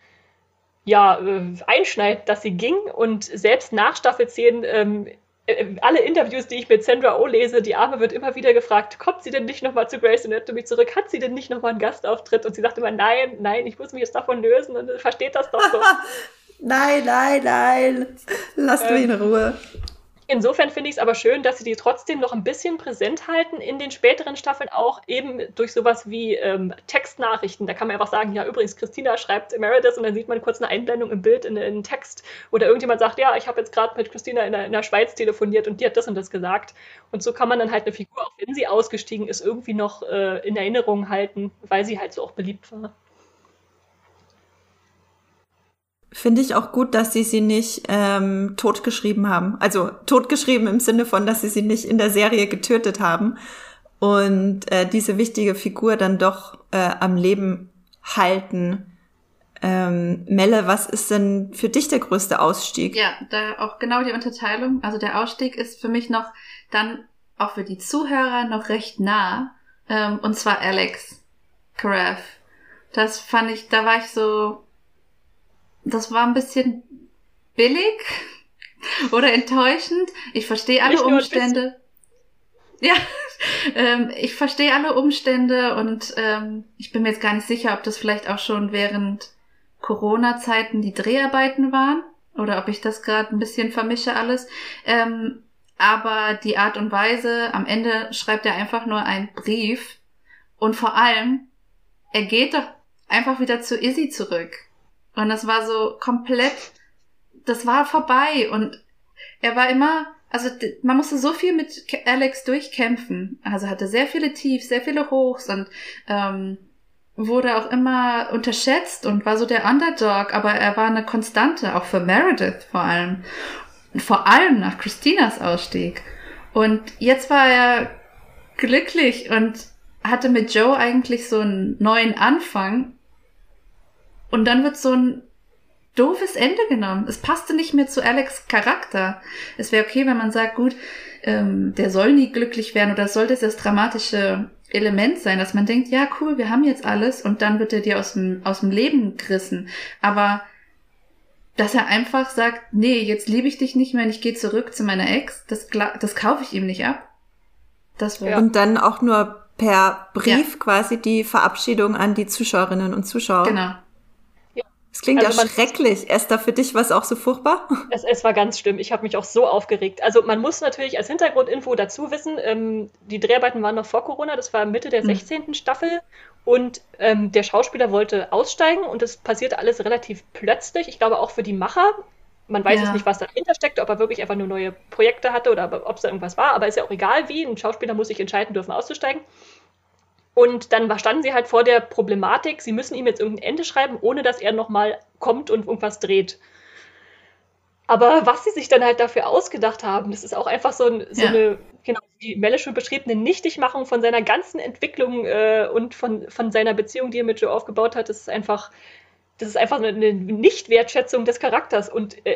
ja, äh, einschneidend, dass sie ging und selbst nach Staffel 10 ähm, äh, alle Interviews, die ich mit Sandra Oh lese, die Arme wird immer wieder gefragt, kommt sie denn nicht nochmal zu Grace Anatomy zurück? Hat sie denn nicht nochmal einen Gastauftritt? Und sie sagt immer, nein, nein, ich muss mich jetzt davon lösen und versteht das doch so. nein, nein, nein, lasst ähm, mich in Ruhe. Insofern finde ich es aber schön, dass sie die trotzdem noch ein bisschen präsent halten in den späteren Staffeln, auch eben durch sowas wie ähm, Textnachrichten. Da kann man einfach sagen, ja, übrigens, Christina schreibt Meredith und dann sieht man kurz eine Einblendung im Bild in, in Text. Oder irgendjemand sagt, ja, ich habe jetzt gerade mit Christina in der, in der Schweiz telefoniert und die hat das und das gesagt. Und so kann man dann halt eine Figur, auch wenn sie ausgestiegen ist, irgendwie noch äh, in Erinnerung halten, weil sie halt so auch beliebt war. Finde ich auch gut, dass sie sie nicht ähm, totgeschrieben haben. Also totgeschrieben im Sinne von, dass sie sie nicht in der Serie getötet haben und äh, diese wichtige Figur dann doch äh, am Leben halten. Ähm, Melle, was ist denn für dich der größte Ausstieg? Ja, da auch genau die Unterteilung. Also der Ausstieg ist für mich noch dann auch für die Zuhörer noch recht nah. Ähm, und zwar Alex Carafe. Das fand ich, da war ich so, das war ein bisschen billig oder enttäuschend. Ich verstehe alle Umstände. Ja, ähm, ich verstehe alle Umstände und ähm, ich bin mir jetzt gar nicht sicher, ob das vielleicht auch schon während Corona-Zeiten die Dreharbeiten waren oder ob ich das gerade ein bisschen vermische alles. Ähm, aber die Art und Weise, am Ende schreibt er einfach nur einen Brief und vor allem, er geht doch einfach wieder zu Izzy zurück. Und das war so komplett, das war vorbei und er war immer, also man musste so viel mit Alex durchkämpfen. Also hatte sehr viele Tiefs, sehr viele Hochs und ähm, wurde auch immer unterschätzt und war so der Underdog, aber er war eine Konstante, auch für Meredith vor allem. Vor allem nach Christinas Ausstieg. Und jetzt war er glücklich und hatte mit Joe eigentlich so einen neuen Anfang und dann wird so ein doofes Ende genommen. Es passte nicht mehr zu Alex Charakter. Es wäre okay, wenn man sagt, gut, ähm, der soll nie glücklich werden oder soll das das dramatische Element sein, dass man denkt, ja, cool, wir haben jetzt alles und dann wird er dir aus dem, aus dem Leben gerissen. Aber dass er einfach sagt, nee, jetzt liebe ich dich nicht mehr und ich gehe zurück zu meiner Ex, das, das kaufe ich ihm nicht ab. Das ja. Und dann auch nur per Brief ja. quasi die Verabschiedung an die Zuschauerinnen und Zuschauer. Genau. Es klingt also ja schrecklich. Esther, für dich war es auch so furchtbar? Es, es war ganz schlimm. Ich habe mich auch so aufgeregt. Also man muss natürlich als Hintergrundinfo dazu wissen, ähm, die Dreharbeiten waren noch vor Corona, das war Mitte der mhm. 16. Staffel und ähm, der Schauspieler wollte aussteigen und das passierte alles relativ plötzlich. Ich glaube auch für die Macher. Man weiß ja. jetzt nicht, was dahinter steckt, ob er wirklich einfach nur neue Projekte hatte oder ob es da irgendwas war, aber ist ja auch egal wie. Ein Schauspieler muss sich entscheiden dürfen, auszusteigen. Und dann standen sie halt vor der Problematik, sie müssen ihm jetzt irgendein Ende schreiben, ohne dass er nochmal kommt und irgendwas dreht. Aber was sie sich dann halt dafür ausgedacht haben, das ist auch einfach so, ein, so ja. eine, genau, wie Melle schon beschriebene Nichtigmachung von seiner ganzen Entwicklung äh, und von, von seiner Beziehung, die er mit Joe aufgebaut hat. Das ist einfach, das ist einfach eine Nichtwertschätzung des Charakters. Und äh,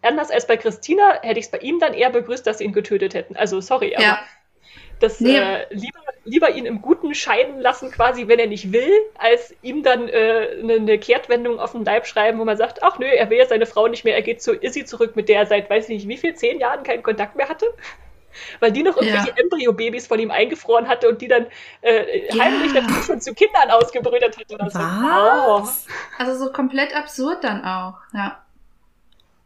anders als bei Christina hätte ich es bei ihm dann eher begrüßt, dass sie ihn getötet hätten. Also sorry, aber dass nee. äh, lieber, lieber ihn im Guten scheiden lassen, quasi, wenn er nicht will, als ihm dann äh, eine, eine, Kehrtwendung auf den Leib schreiben, wo man sagt, ach nö, er will jetzt seine Frau nicht mehr, er geht zu Izzy zurück, mit der er seit weiß ich nicht wie viel, zehn Jahren keinen Kontakt mehr hatte. Weil die noch irgendwelche ja. Embryo-Babys von ihm eingefroren hatte und die dann äh, ja. heimlich natürlich schon zu Kindern ausgebrütet hatte. Oder Was? So. Oh. Also so komplett absurd dann auch, ja.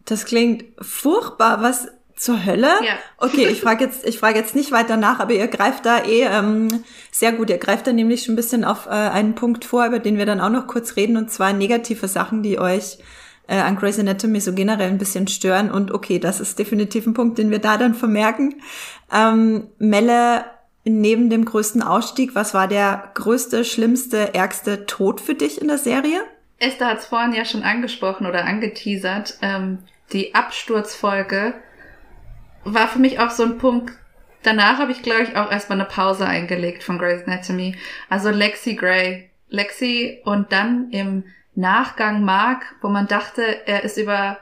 Das klingt furchtbar. Was zur Hölle? Ja. Okay, ich frage jetzt, ich frage jetzt nicht weiter nach, aber ihr greift da eh ähm, sehr gut. Ihr greift da nämlich schon ein bisschen auf äh, einen Punkt vor, über den wir dann auch noch kurz reden, und zwar negative Sachen, die euch äh, an Grey's Anatomy so generell ein bisschen stören. Und okay, das ist definitiv ein Punkt, den wir da dann vermerken. Ähm, Melle, neben dem größten Ausstieg, was war der größte, schlimmste, ärgste Tod für dich in der Serie? Esther hat es vorhin ja schon angesprochen oder angeteasert. Ähm, die Absturzfolge war für mich auch so ein Punkt. Danach habe ich, glaube ich, auch erstmal eine Pause eingelegt von Grey's Anatomy. Also Lexi Grey. Lexi und dann im Nachgang Mark, wo man dachte, er ist über,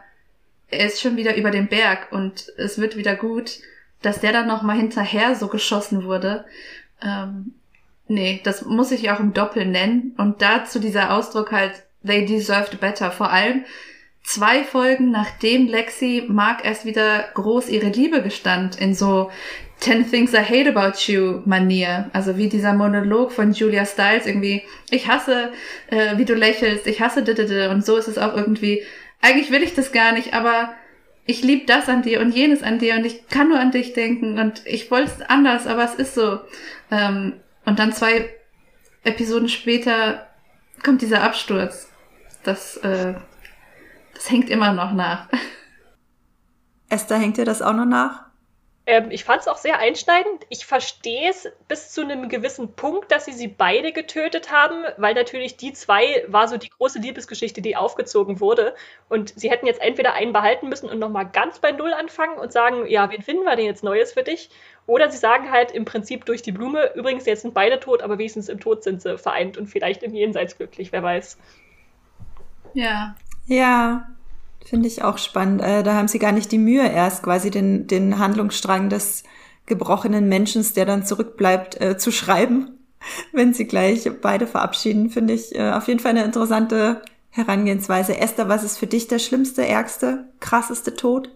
er ist schon wieder über den Berg und es wird wieder gut, dass der dann nochmal hinterher so geschossen wurde. Ähm, nee, das muss ich auch im Doppel nennen. Und dazu dieser Ausdruck halt, they deserved better. Vor allem, zwei Folgen nachdem Lexi Mark erst wieder groß ihre Liebe gestand in so Ten Things I Hate About You Manier. Also wie dieser Monolog von Julia Stiles irgendwie, ich hasse, äh, wie du lächelst, ich hasse d und so ist es auch irgendwie, eigentlich will ich das gar nicht, aber ich lieb das an dir und jenes an dir und ich kann nur an dich denken und ich wollte es anders, aber es ist so. Ähm, und dann zwei Episoden später kommt dieser Absturz. Das äh, das hängt immer noch nach. Esther, hängt dir das auch noch nach? Ähm, ich fand es auch sehr einschneidend. Ich verstehe es bis zu einem gewissen Punkt, dass sie sie beide getötet haben, weil natürlich die zwei war so die große Liebesgeschichte, die aufgezogen wurde. Und sie hätten jetzt entweder einen behalten müssen und nochmal ganz bei Null anfangen und sagen, ja, wen finden wir denn jetzt Neues für dich? Oder sie sagen halt im Prinzip durch die Blume, übrigens, jetzt sind beide tot, aber wenigstens im Tod sind sie vereint und vielleicht im Jenseits glücklich, wer weiß. Ja, ja, finde ich auch spannend. Äh, da haben sie gar nicht die Mühe, erst quasi den, den Handlungsstrang des gebrochenen Menschen, der dann zurückbleibt, äh, zu schreiben, wenn sie gleich beide verabschieden, finde ich äh, auf jeden Fall eine interessante Herangehensweise. Esther, was ist für dich der schlimmste, ärgste, krasseste Tod?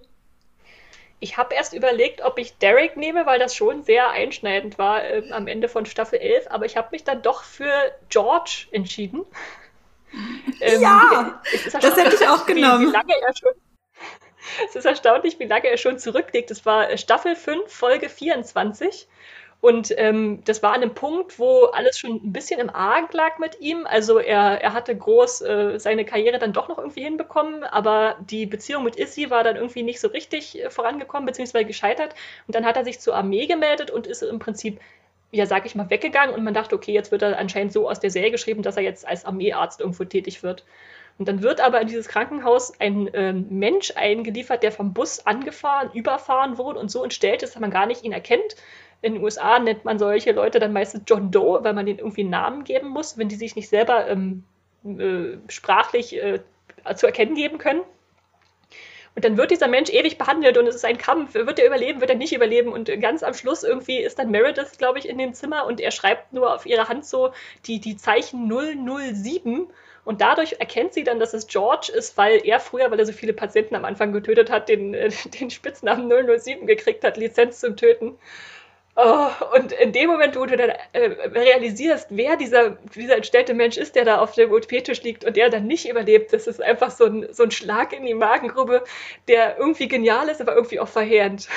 Ich habe erst überlegt, ob ich Derek nehme, weil das schon sehr einschneidend war äh, am Ende von Staffel 11, aber ich habe mich dann doch für George entschieden. Ähm, ja, das hätte ich auch genommen. Wie, lange er schon, es ist erstaunlich, wie lange er schon zurückliegt. Es war Staffel 5, Folge 24. Und ähm, das war an einem Punkt, wo alles schon ein bisschen im Arg lag mit ihm. Also er, er hatte groß äh, seine Karriere dann doch noch irgendwie hinbekommen, aber die Beziehung mit Issy war dann irgendwie nicht so richtig äh, vorangekommen, beziehungsweise gescheitert. Und dann hat er sich zur Armee gemeldet und ist im Prinzip ja, sag ich mal, weggegangen und man dachte, okay, jetzt wird er anscheinend so aus der Serie geschrieben, dass er jetzt als Armeearzt irgendwo tätig wird. Und dann wird aber in dieses Krankenhaus ein ähm, Mensch eingeliefert, der vom Bus angefahren, überfahren wurde und so entstellt ist, dass man gar nicht ihn erkennt. In den USA nennt man solche Leute dann meistens John Doe, weil man denen irgendwie einen Namen geben muss, wenn die sich nicht selber ähm, äh, sprachlich äh, zu erkennen geben können. Und dann wird dieser Mensch ewig behandelt und es ist ein Kampf. Wird er überleben, wird er nicht überleben? Und ganz am Schluss irgendwie ist dann Meredith, glaube ich, in dem Zimmer und er schreibt nur auf ihrer Hand so die, die Zeichen 007. Und dadurch erkennt sie dann, dass es George ist, weil er früher, weil er so viele Patienten am Anfang getötet hat, den, den Spitznamen 007 gekriegt hat, Lizenz zum Töten. Oh, und in dem Moment, wo du dann äh, realisierst, wer dieser, dieser entstellte Mensch ist, der da auf dem OP-Tisch liegt und der dann nicht überlebt, das ist einfach so ein, so ein Schlag in die Magengrube, der irgendwie genial ist, aber irgendwie auch verheerend.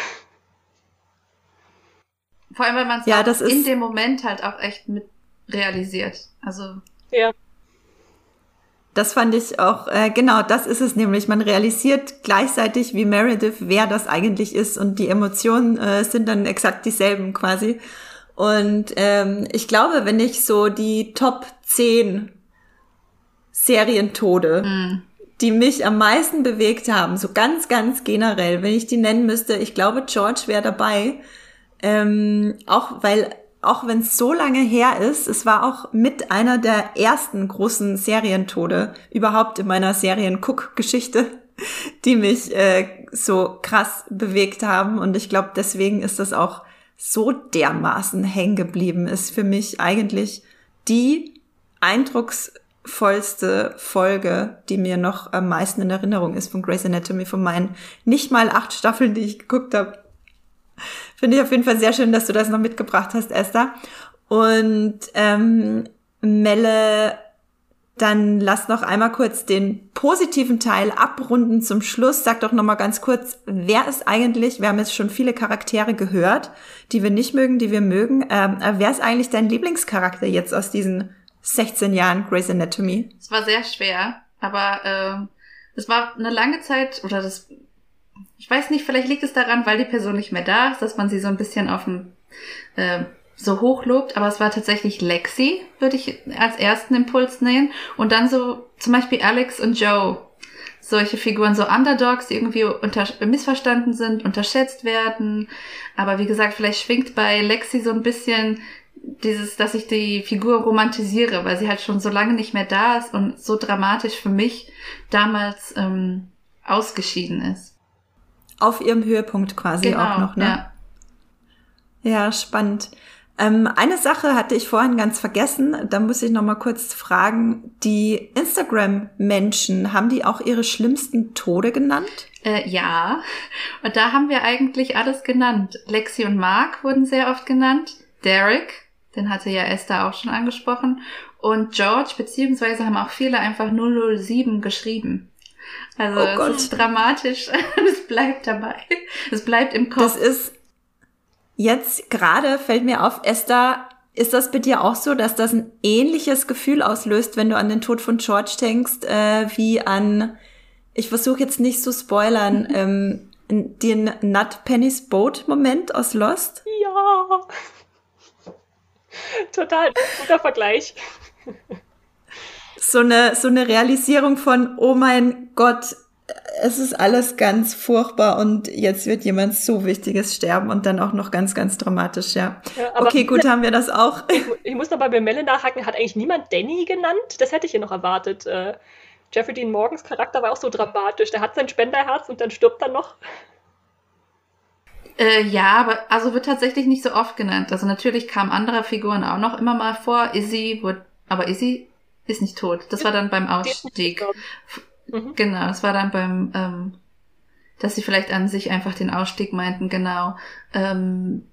Vor allem, weil man es ja, in dem Moment halt auch echt mit realisiert. Also. Ja. Das fand ich auch, äh, genau, das ist es nämlich. Man realisiert gleichzeitig wie Meredith, wer das eigentlich ist und die Emotionen äh, sind dann exakt dieselben quasi. Und ähm, ich glaube, wenn ich so die Top 10 Serientode, mm. die mich am meisten bewegt haben, so ganz, ganz generell, wenn ich die nennen müsste, ich glaube, George wäre dabei. Ähm, auch weil auch wenn es so lange her ist, es war auch mit einer der ersten großen Serientode überhaupt in meiner Serien-Cook-Geschichte, die mich äh, so krass bewegt haben. Und ich glaube, deswegen ist das auch so dermaßen hängen geblieben ist für mich eigentlich die eindrucksvollste Folge, die mir noch am meisten in Erinnerung ist von Grey's Anatomy, von meinen nicht mal acht Staffeln, die ich geguckt habe. Finde ich auf jeden Fall sehr schön, dass du das noch mitgebracht hast, Esther. Und ähm, Melle dann lass noch einmal kurz den positiven Teil abrunden zum Schluss. Sag doch noch mal ganz kurz, wer ist eigentlich, wir haben jetzt schon viele Charaktere gehört, die wir nicht mögen, die wir mögen. Ähm, wer ist eigentlich dein Lieblingscharakter jetzt aus diesen 16 Jahren Grey's Anatomy? Es war sehr schwer, aber ähm, es war eine lange Zeit, oder das, ich weiß nicht, vielleicht liegt es daran, weil die Person nicht mehr da ist, dass man sie so ein bisschen auf dem äh, so hoch lobt, aber es war tatsächlich Lexi, würde ich als ersten Impuls nehmen. Und dann so zum Beispiel Alex und Joe. Solche Figuren, so Underdogs, die irgendwie unter, missverstanden sind, unterschätzt werden. Aber wie gesagt, vielleicht schwingt bei Lexi so ein bisschen dieses, dass ich die Figur romantisiere, weil sie halt schon so lange nicht mehr da ist und so dramatisch für mich damals ähm, ausgeschieden ist. Auf ihrem Höhepunkt quasi genau, auch noch, ne? Ja. Ja, spannend. Ähm, eine Sache hatte ich vorhin ganz vergessen, da muss ich noch mal kurz fragen. Die Instagram-Menschen, haben die auch ihre schlimmsten Tode genannt? Äh, ja, und da haben wir eigentlich alles genannt. Lexi und Mark wurden sehr oft genannt. Derek, den hatte ja Esther auch schon angesprochen. Und George, beziehungsweise haben auch viele einfach 007 geschrieben. Also oh es ist dramatisch. es bleibt dabei. Es bleibt im Kopf. Das ist Jetzt gerade fällt mir auf, Esther, ist das bei dir auch so, dass das ein ähnliches Gefühl auslöst, wenn du an den Tod von George denkst, äh, wie an, ich versuche jetzt nicht zu spoilern, ähm, den Nut Penny's Boat Moment aus Lost? Ja. Total guter Vergleich. So eine, so eine Realisierung von, oh mein Gott, es ist alles ganz furchtbar und jetzt wird jemand so Wichtiges sterben und dann auch noch ganz, ganz dramatisch, ja. ja okay, gut, haben wir das auch. Ich, ich muss noch bei Melle nachhaken, hat eigentlich niemand Danny genannt? Das hätte ich hier noch erwartet. Äh, Jeffrey Dean Morgans Charakter war auch so dramatisch. Der hat sein Spenderherz und dann stirbt er noch. Äh, ja, aber also wird tatsächlich nicht so oft genannt. Also natürlich kamen andere Figuren auch noch immer mal vor. Izzy wurde, aber Izzy ist nicht tot. Das war dann beim Ausstieg. Mhm. Genau, es war dann beim, ähm, dass sie vielleicht an sich einfach den Ausstieg meinten, genau. Ähm,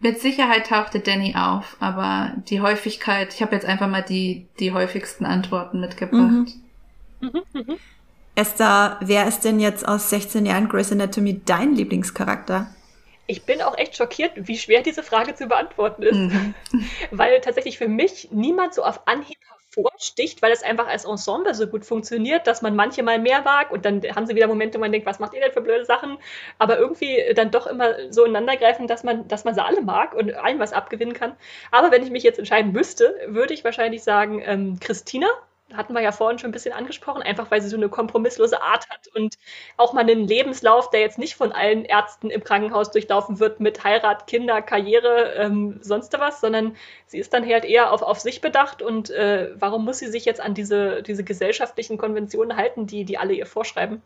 mit Sicherheit tauchte Danny auf, aber die Häufigkeit, ich habe jetzt einfach mal die, die häufigsten Antworten mitgebracht. Mhm, mhm. Esther, wer ist denn jetzt aus 16 Jahren Grey's Anatomy dein Lieblingscharakter? Ich bin auch echt schockiert, wie schwer diese Frage zu beantworten ist. Mhm. Weil tatsächlich für mich niemand so auf Anhieb hervorsticht, weil es einfach als Ensemble so gut funktioniert, dass man manche mal mehr mag und dann haben sie wieder Momente, wo man denkt, was macht ihr denn für blöde Sachen? Aber irgendwie dann doch immer so ineinandergreifen, dass man, dass man sie alle mag und allen was abgewinnen kann. Aber wenn ich mich jetzt entscheiden müsste, würde ich wahrscheinlich sagen, ähm, Christina hatten wir ja vorhin schon ein bisschen angesprochen, einfach weil sie so eine kompromisslose Art hat und auch mal einen Lebenslauf, der jetzt nicht von allen Ärzten im Krankenhaus durchlaufen wird mit Heirat, Kinder, Karriere, ähm, sonst was, sondern sie ist dann halt eher auf, auf sich bedacht und äh, warum muss sie sich jetzt an diese, diese gesellschaftlichen Konventionen halten, die, die alle ihr vorschreiben?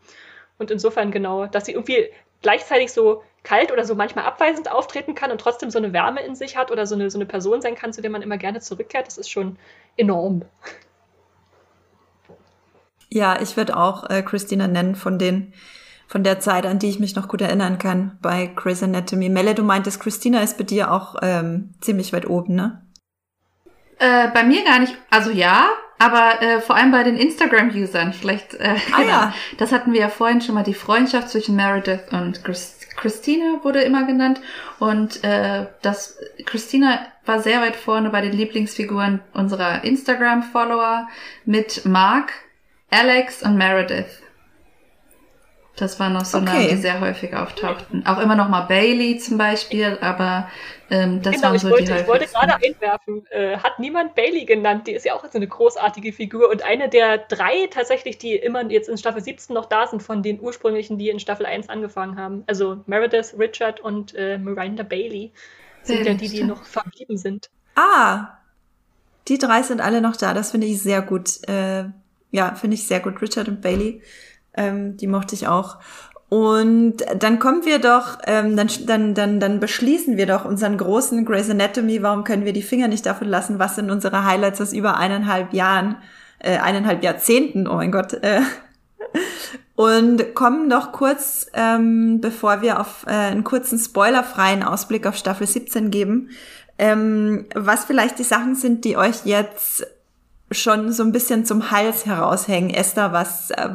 Und insofern genau, dass sie irgendwie gleichzeitig so kalt oder so manchmal abweisend auftreten kann und trotzdem so eine Wärme in sich hat oder so eine, so eine Person sein kann, zu der man immer gerne zurückkehrt, das ist schon enorm. Ja, ich würde auch äh, Christina nennen von den von der Zeit, an die ich mich noch gut erinnern kann bei Grey's Anatomy. Melle, du meintest, Christina ist bei dir auch ähm, ziemlich weit oben, ne? Äh, bei mir gar nicht, also ja, aber äh, vor allem bei den Instagram-Usern. Vielleicht, äh, ah, genau. ja. das hatten wir ja vorhin schon mal, die Freundschaft zwischen Meredith und Chris Christina wurde immer genannt. Und äh, das Christina war sehr weit vorne bei den Lieblingsfiguren unserer Instagram-Follower mit Mark, Alex und Meredith. Das waren noch so okay. Namen, die sehr häufig auftauchten. Auch immer noch mal Bailey zum Beispiel, aber ähm, das genau, waren so wollte, die Ich wollte gerade einwerfen, äh, hat niemand Bailey genannt? Die ist ja auch so eine großartige Figur und eine der drei tatsächlich, die immer jetzt in Staffel 17 noch da sind, von den ursprünglichen, die in Staffel 1 angefangen haben. Also Meredith, Richard und äh, Miranda Bailey sind ja, ja die, die noch verblieben sind. Ah, die drei sind alle noch da. Das finde ich sehr gut. Äh, ja, finde ich sehr gut. Richard und Bailey, ähm, die mochte ich auch. Und dann kommen wir doch, ähm, dann, dann, dann, dann beschließen wir doch unseren großen Grey's Anatomy, warum können wir die Finger nicht davon lassen, was sind unsere Highlights aus über eineinhalb Jahren, äh, eineinhalb Jahrzehnten, oh mein Gott. Äh, und kommen doch kurz, ähm, bevor wir auf äh, einen kurzen spoilerfreien Ausblick auf Staffel 17 geben, ähm, was vielleicht die Sachen sind, die euch jetzt schon so ein bisschen zum Hals heraushängen. Esther, was, äh,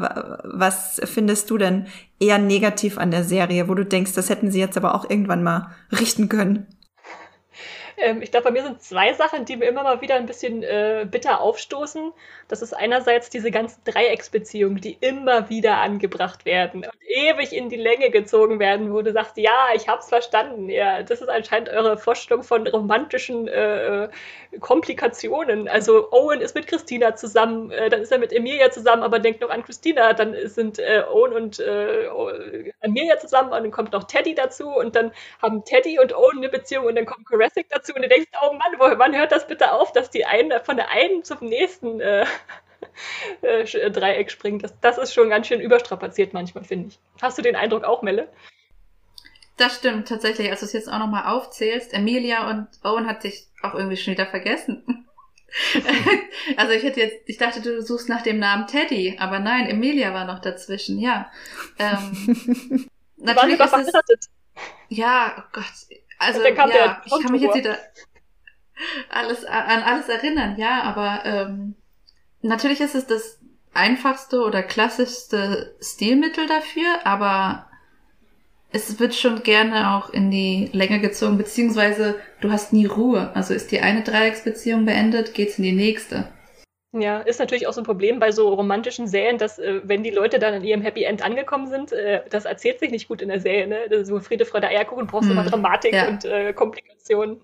was findest du denn eher negativ an der Serie, wo du denkst, das hätten sie jetzt aber auch irgendwann mal richten können? Ähm, ich glaube, bei mir sind zwei Sachen, die mir immer mal wieder ein bisschen äh, bitter aufstoßen. Das ist einerseits diese ganzen Dreiecksbeziehungen, die immer wieder angebracht werden und ewig in die Länge gezogen werden, wo du sagst, ja, ich hab's verstanden. Ja, das ist anscheinend eure Vorstellung von romantischen äh, Komplikationen. Also Owen ist mit Christina zusammen, äh, dann ist er mit Emilia zusammen, aber denkt noch an Christina. Dann sind äh, Owen und äh, Emilia zusammen und dann kommt noch Teddy dazu und dann haben Teddy und Owen eine Beziehung und dann kommt Jurassic dazu und du denkst, oh Mann, wo, wann hört das bitte auf, dass die eine von der einen zum nächsten äh, äh, Dreieck springt. Das, das ist schon ganz schön überstrapaziert manchmal, finde ich. Hast du den Eindruck auch, Melle? Das stimmt tatsächlich. Als du es jetzt auch nochmal aufzählst, Emilia und Owen hat sich auch irgendwie schon wieder vergessen. also ich hätte jetzt, ich dachte, du suchst nach dem Namen Teddy, aber nein, Emilia war noch dazwischen, ja. Ähm, natürlich ist es, Ja, oh Gott. Also ja, ich kann mich jetzt wieder alles an alles erinnern, ja, aber ähm, natürlich ist es das einfachste oder klassischste Stilmittel dafür, aber es wird schon gerne auch in die Länge gezogen, beziehungsweise du hast nie Ruhe. Also ist die eine Dreiecksbeziehung beendet, geht's in die nächste. Ja, ist natürlich auch so ein Problem bei so romantischen Serien, dass äh, wenn die Leute dann an ihrem Happy End angekommen sind, äh, das erzählt sich nicht gut in der Serie. Ne? Das ist so Friede, Freude, Eierkuchen, brauchst hm, immer Dramatik ja. und äh, Komplikationen.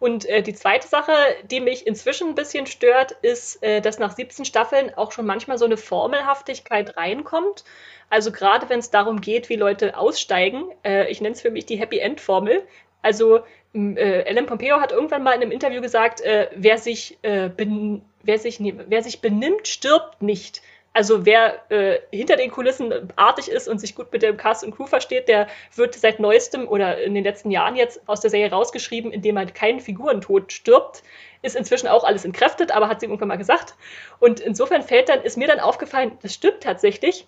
Und äh, die zweite Sache, die mich inzwischen ein bisschen stört, ist, äh, dass nach 17 Staffeln auch schon manchmal so eine Formelhaftigkeit reinkommt. Also gerade wenn es darum geht, wie Leute aussteigen, äh, ich nenne es für mich die Happy End Formel. Also äh, Ellen Pompeo hat irgendwann mal in einem Interview gesagt, äh, wer, sich, äh, wer, sich, nee, wer sich benimmt, stirbt nicht. Also wer äh, hinter den Kulissen artig ist und sich gut mit dem Cast und Crew versteht, der wird seit neuestem oder in den letzten Jahren jetzt aus der Serie rausgeschrieben, indem er keinen Figurentod stirbt. Ist inzwischen auch alles entkräftet, aber hat sie irgendwann mal gesagt. Und insofern fällt dann, ist mir dann aufgefallen, das stimmt tatsächlich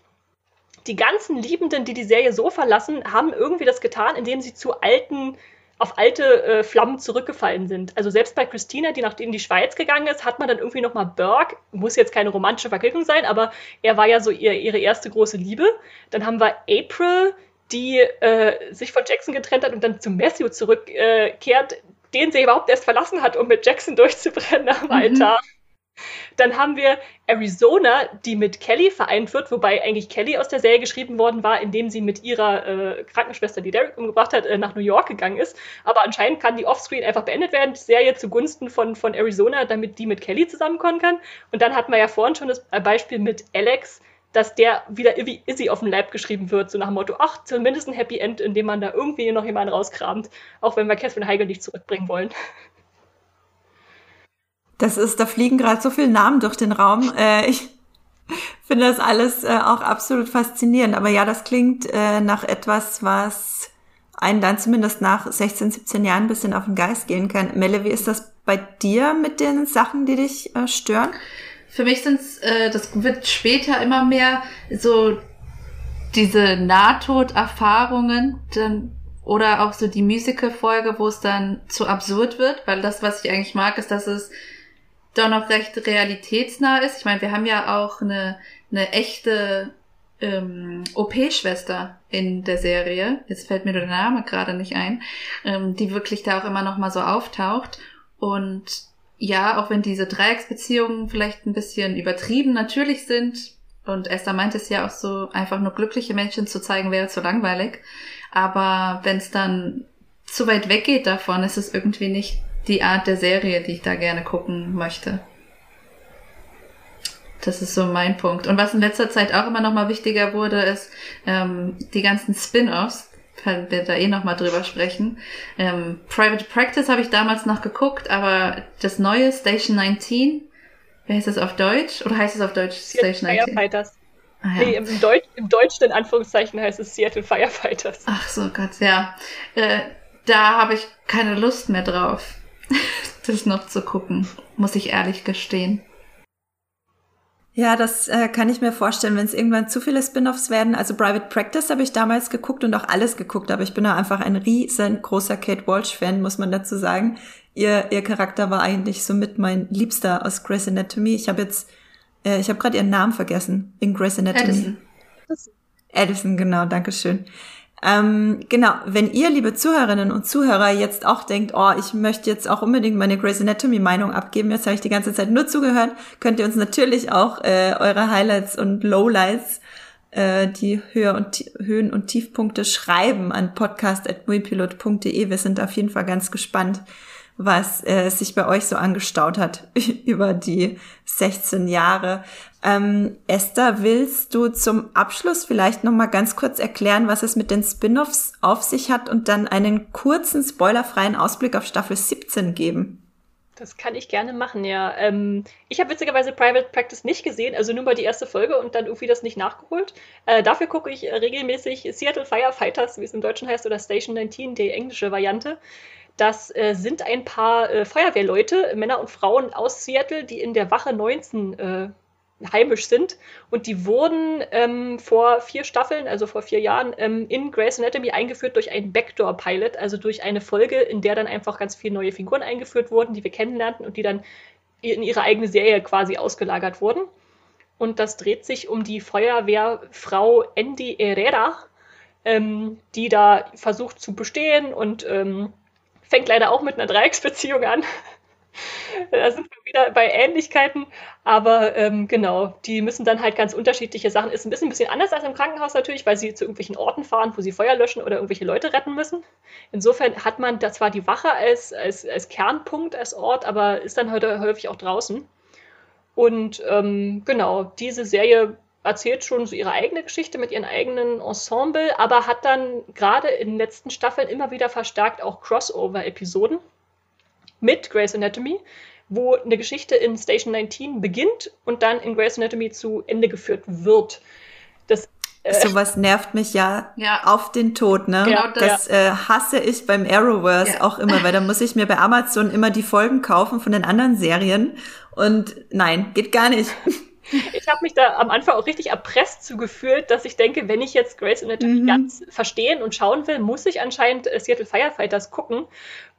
die ganzen Liebenden, die die Serie so verlassen, haben irgendwie das getan, indem sie zu alten, auf alte äh, Flammen zurückgefallen sind. Also selbst bei Christina, die nach in die Schweiz gegangen ist, hat man dann irgendwie nochmal Burke, muss jetzt keine romantische Verquickung sein, aber er war ja so ihr, ihre erste große Liebe. Dann haben wir April, die äh, sich von Jackson getrennt hat und dann zu Matthew zurückkehrt, äh, den sie überhaupt erst verlassen hat, um mit Jackson durchzubrennen am mhm. Dann haben wir Arizona, die mit Kelly vereint wird, wobei eigentlich Kelly aus der Serie geschrieben worden war, indem sie mit ihrer äh, Krankenschwester, die Derek umgebracht hat, äh, nach New York gegangen ist. Aber anscheinend kann die Offscreen einfach beendet werden, die Serie zugunsten von, von Arizona, damit die mit Kelly zusammenkommen kann. Und dann hatten wir ja vorhin schon das Beispiel mit Alex, dass der wieder wie Izzy auf dem Lab geschrieben wird, so nach dem Motto, ach, zumindest ein Happy End, in dem man da irgendwie noch jemanden rauskramt, auch wenn wir Catherine Heigl nicht zurückbringen wollen. Das ist, da fliegen gerade so viele Namen durch den Raum. Äh, ich finde das alles äh, auch absolut faszinierend. Aber ja, das klingt äh, nach etwas, was einen dann zumindest nach 16, 17 Jahren ein bisschen auf den Geist gehen kann. Melle, wie ist das bei dir mit den Sachen, die dich äh, stören? Für mich sind es, äh, das wird später immer mehr so diese Nahtoderfahrungen, dann oder auch so die Musical-Folge, wo es dann zu absurd wird, weil das, was ich eigentlich mag, ist, dass es doch noch recht realitätsnah ist. Ich meine, wir haben ja auch eine, eine echte ähm, OP-Schwester in der Serie. Jetzt fällt mir der Name gerade nicht ein, ähm, die wirklich da auch immer noch mal so auftaucht. Und ja, auch wenn diese Dreiecksbeziehungen vielleicht ein bisschen übertrieben natürlich sind, und Esther meint es ja auch so, einfach nur glückliche Menschen zu zeigen, wäre zu langweilig. Aber wenn es dann zu weit weggeht davon, ist es irgendwie nicht die Art der Serie, die ich da gerne gucken möchte. Das ist so mein Punkt. Und was in letzter Zeit auch immer noch mal wichtiger wurde, ist ähm, die ganzen Spin-offs. Können wir da eh noch mal drüber sprechen. Ähm, Private Practice habe ich damals noch geguckt, aber das neue Station 19, wie heißt das auf Deutsch? Oder heißt es auf Deutsch Station 19? Firefighters. Ah, ja. Nee, im, Deut im Deutschen in Anführungszeichen heißt es Seattle Firefighters. Ach so Gott, ja. Äh, da habe ich keine Lust mehr drauf, das noch zu gucken, muss ich ehrlich gestehen. Ja, das äh, kann ich mir vorstellen, wenn es irgendwann zu viele Spin-offs werden. Also Private Practice habe ich damals geguckt und auch alles geguckt, aber ich bin da einfach ein riesengroßer Kate Walsh-Fan, muss man dazu sagen. Ihr, ihr Charakter war eigentlich somit mein Liebster aus Grey's Anatomy. Ich habe jetzt, äh, ich habe gerade ihren Namen vergessen in Grey's Anatomy. Addison. Addison, genau, Dankeschön. Ähm, genau, wenn ihr, liebe Zuhörerinnen und Zuhörer, jetzt auch denkt, oh, ich möchte jetzt auch unbedingt meine Grey's Anatomy Meinung abgeben, jetzt habe ich die ganze Zeit nur zugehört, könnt ihr uns natürlich auch äh, eure Highlights und Lowlights, äh, die Höhe und, Höhen und Tiefpunkte schreiben an podcast.muipilot.de. Wir sind auf jeden Fall ganz gespannt, was äh, sich bei euch so angestaut hat über die 16 Jahre. Ähm, Esther, willst du zum Abschluss vielleicht noch mal ganz kurz erklären, was es mit den Spin-offs auf sich hat und dann einen kurzen spoilerfreien Ausblick auf Staffel 17 geben? Das kann ich gerne machen, ja. Ähm, ich habe witzigerweise Private Practice nicht gesehen, also nur mal die erste Folge und dann irgendwie das nicht nachgeholt. Äh, dafür gucke ich regelmäßig Seattle Firefighters, wie es im Deutschen heißt, oder Station 19, die englische Variante. Das äh, sind ein paar äh, Feuerwehrleute, Männer und Frauen aus Seattle, die in der Wache 19 äh, heimisch sind. Und die wurden ähm, vor vier Staffeln, also vor vier Jahren, ähm, in Grey's Anatomy eingeführt durch einen Backdoor-Pilot, also durch eine Folge, in der dann einfach ganz viele neue Figuren eingeführt wurden, die wir kennenlernten und die dann in ihre eigene Serie quasi ausgelagert wurden. Und das dreht sich um die Feuerwehrfrau Andy Herrera, ähm, die da versucht zu bestehen und ähm, Fängt leider auch mit einer Dreiecksbeziehung an. da sind wir wieder bei Ähnlichkeiten. Aber ähm, genau, die müssen dann halt ganz unterschiedliche Sachen. Ist ein bisschen, ein bisschen anders als im Krankenhaus natürlich, weil sie zu irgendwelchen Orten fahren, wo sie Feuer löschen oder irgendwelche Leute retten müssen. Insofern hat man da zwar die Wache als, als, als Kernpunkt, als Ort, aber ist dann heute häufig auch draußen. Und ähm, genau, diese Serie erzählt schon so ihre eigene Geschichte mit ihren eigenen Ensemble, aber hat dann gerade in den letzten Staffeln immer wieder verstärkt auch Crossover-Episoden mit Grey's Anatomy, wo eine Geschichte in Station 19 beginnt und dann in Grey's Anatomy zu Ende geführt wird. Das äh, Sowas nervt mich ja, ja, auf den Tod, ne? Genau, das ja. äh, hasse ich beim Arrowverse ja. auch immer, weil da muss ich mir bei Amazon immer die Folgen kaufen von den anderen Serien und nein, geht gar nicht. Ich habe mich da am Anfang auch richtig erpresst zugefühlt, dass ich denke, wenn ich jetzt Grace Anatomy mhm. ganz verstehen und schauen will, muss ich anscheinend äh, Seattle Firefighters gucken.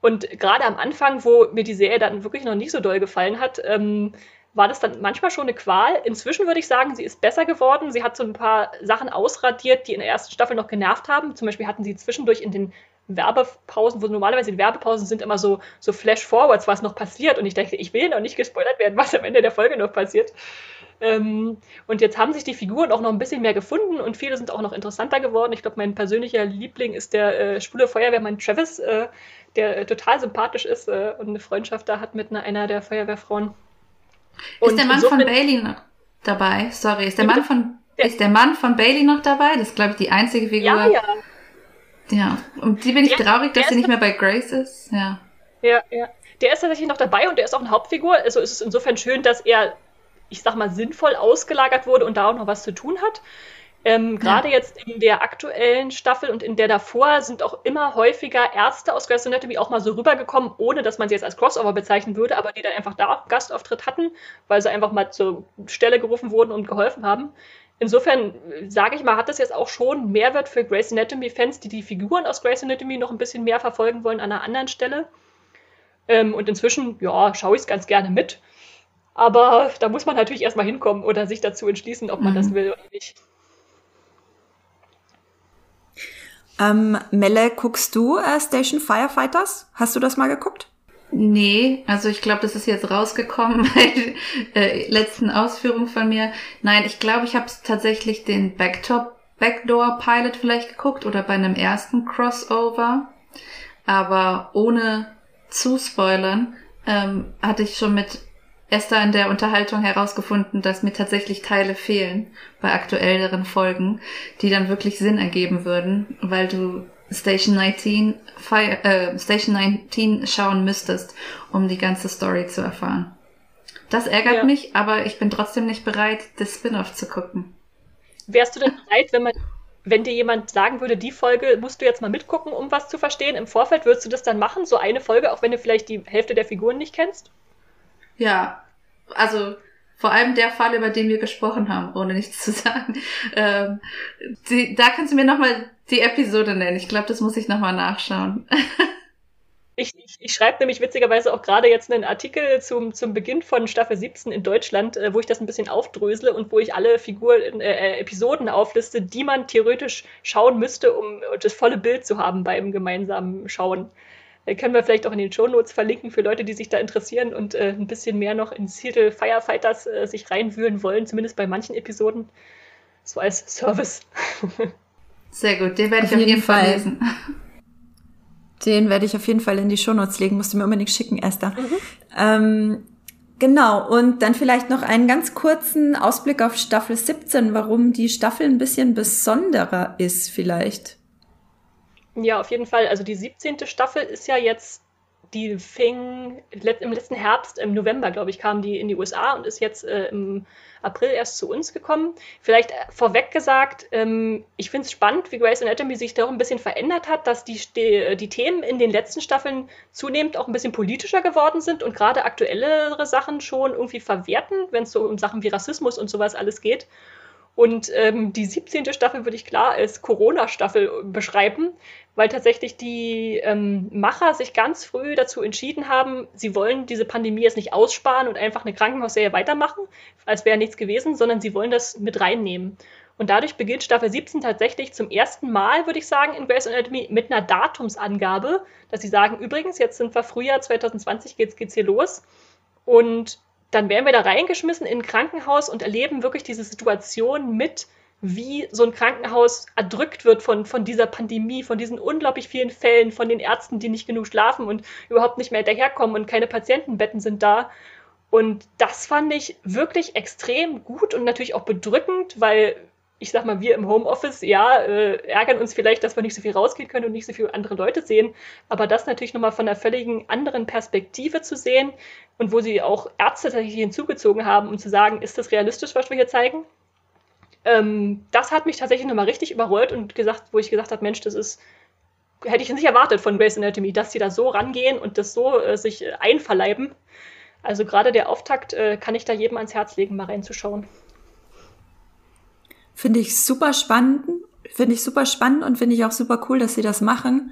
Und gerade am Anfang, wo mir die Serie dann wirklich noch nicht so doll gefallen hat, ähm, war das dann manchmal schon eine Qual. Inzwischen würde ich sagen, sie ist besser geworden. Sie hat so ein paar Sachen ausradiert, die in der ersten Staffel noch genervt haben. Zum Beispiel hatten sie zwischendurch in den Werbepausen, wo normalerweise die Werbepausen sind immer so, so Flash-Forwards, was noch passiert. Und ich dachte, ich will noch nicht gespoilert werden, was am Ende der Folge noch passiert. Ähm, und jetzt haben sich die Figuren auch noch ein bisschen mehr gefunden und viele sind auch noch interessanter geworden. Ich glaube, mein persönlicher Liebling ist der äh, schwule Feuerwehrmann Travis, äh, der äh, total sympathisch ist äh, und eine Freundschaft da hat mit einer, einer der Feuerwehrfrauen. Und ist der Mann so von Bailey noch dabei? Sorry, ist der Mann von der, ist der Mann von Bailey noch dabei? Das ist, glaube ich, die einzige Figur. Ja, ja. Ja, und die bin ich der, traurig, dass sie nicht mehr bei Grace ist. Ja. Ja, ja. Der ist tatsächlich noch dabei und der ist auch eine Hauptfigur. Also ist es insofern schön, dass er ich sag mal, sinnvoll ausgelagert wurde und da auch noch was zu tun hat. Ähm, Gerade ja. jetzt in der aktuellen Staffel und in der davor sind auch immer häufiger Ärzte aus Grey's Anatomy auch mal so rübergekommen, ohne dass man sie jetzt als Crossover bezeichnen würde, aber die dann einfach da Gastauftritt hatten, weil sie einfach mal zur Stelle gerufen wurden und geholfen haben. Insofern, sage ich mal, hat das jetzt auch schon Mehrwert für Grey's Anatomy-Fans, die die Figuren aus Grey's Anatomy noch ein bisschen mehr verfolgen wollen an einer anderen Stelle. Ähm, und inzwischen, ja, schaue ich es ganz gerne mit. Aber da muss man natürlich erstmal hinkommen oder sich dazu entschließen, ob man mhm. das will oder nicht. Ähm, Melle, guckst du äh, Station Firefighters? Hast du das mal geguckt? Nee, also ich glaube, das ist jetzt rausgekommen bei äh, letzten Ausführungen von mir. Nein, ich glaube, ich habe tatsächlich den Backtop Backdoor Pilot vielleicht geguckt oder bei einem ersten Crossover. Aber ohne zu spoilern, ähm, hatte ich schon mit erst da in der Unterhaltung herausgefunden, dass mir tatsächlich Teile fehlen bei aktuelleren Folgen, die dann wirklich Sinn ergeben würden, weil du Station 19, Fire, äh, Station 19 schauen müsstest, um die ganze Story zu erfahren. Das ärgert ja. mich, aber ich bin trotzdem nicht bereit, das Spin-off zu gucken. Wärst du denn bereit, wenn man wenn dir jemand sagen würde, die Folge musst du jetzt mal mitgucken, um was zu verstehen im Vorfeld, würdest du das dann machen? So eine Folge, auch wenn du vielleicht die Hälfte der Figuren nicht kennst? Ja, also vor allem der Fall, über den wir gesprochen haben, ohne nichts zu sagen. Ähm, die, da kannst du mir nochmal die Episode nennen. Ich glaube, das muss ich nochmal nachschauen. Ich, ich, ich schreibe nämlich witzigerweise auch gerade jetzt einen Artikel zum, zum Beginn von Staffel 17 in Deutschland, äh, wo ich das ein bisschen aufdrösele und wo ich alle Figuren, äh, äh, Episoden aufliste, die man theoretisch schauen müsste, um das volle Bild zu haben beim gemeinsamen Schauen. Äh, können wir vielleicht auch in den Shownotes verlinken für Leute, die sich da interessieren und äh, ein bisschen mehr noch in Seattle Firefighters äh, sich reinwühlen wollen, zumindest bei manchen Episoden. So als Service. Sehr gut, den werde ich auf jeden Fall lesen. Den werde ich auf jeden Fall in die Shownotes legen, musst du mir unbedingt schicken, Esther. Mhm. Ähm, genau, und dann vielleicht noch einen ganz kurzen Ausblick auf Staffel 17, warum die Staffel ein bisschen besonderer ist vielleicht. Ja, auf jeden Fall. Also die 17. Staffel ist ja jetzt, die fing im letzten Herbst, im November, glaube ich, kam die in die USA und ist jetzt äh, im April erst zu uns gekommen. Vielleicht äh, vorweg gesagt, ähm, ich finde es spannend, wie Grey's Anatomy sich da auch ein bisschen verändert hat, dass die, die, die Themen in den letzten Staffeln zunehmend auch ein bisschen politischer geworden sind und gerade aktuellere Sachen schon irgendwie verwerten, wenn es so um Sachen wie Rassismus und sowas alles geht. Und ähm, die 17. Staffel würde ich klar als Corona-Staffel beschreiben, weil tatsächlich die ähm, Macher sich ganz früh dazu entschieden haben, sie wollen diese Pandemie jetzt nicht aussparen und einfach eine Krankenhausserie weitermachen, als wäre nichts gewesen, sondern sie wollen das mit reinnehmen. Und dadurch beginnt Staffel 17 tatsächlich zum ersten Mal, würde ich sagen, in Grey's Anatomy mit einer Datumsangabe, dass sie sagen, übrigens, jetzt sind wir Frühjahr 2020, geht's, geht's hier los. Und dann werden wir da reingeschmissen in ein Krankenhaus und erleben wirklich diese Situation mit, wie so ein Krankenhaus erdrückt wird von, von dieser Pandemie, von diesen unglaublich vielen Fällen, von den Ärzten, die nicht genug schlafen und überhaupt nicht mehr hinterherkommen und keine Patientenbetten sind da. Und das fand ich wirklich extrem gut und natürlich auch bedrückend, weil ich sag mal, wir im Homeoffice, ja, äh, ärgern uns vielleicht, dass wir nicht so viel rausgehen können und nicht so viele andere Leute sehen. Aber das natürlich nochmal von einer völligen anderen Perspektive zu sehen und wo sie auch Ärzte tatsächlich hinzugezogen haben, um zu sagen, ist das realistisch, was wir hier zeigen? Ähm, das hat mich tatsächlich nochmal richtig überrollt und gesagt, wo ich gesagt habe, Mensch, das ist, hätte ich nicht erwartet von Grey's Anatomy, dass sie da so rangehen und das so äh, sich äh, einverleiben. Also gerade der Auftakt äh, kann ich da jedem ans Herz legen, mal reinzuschauen. Finde ich super spannend, finde ich super spannend und finde ich auch super cool, dass sie das machen.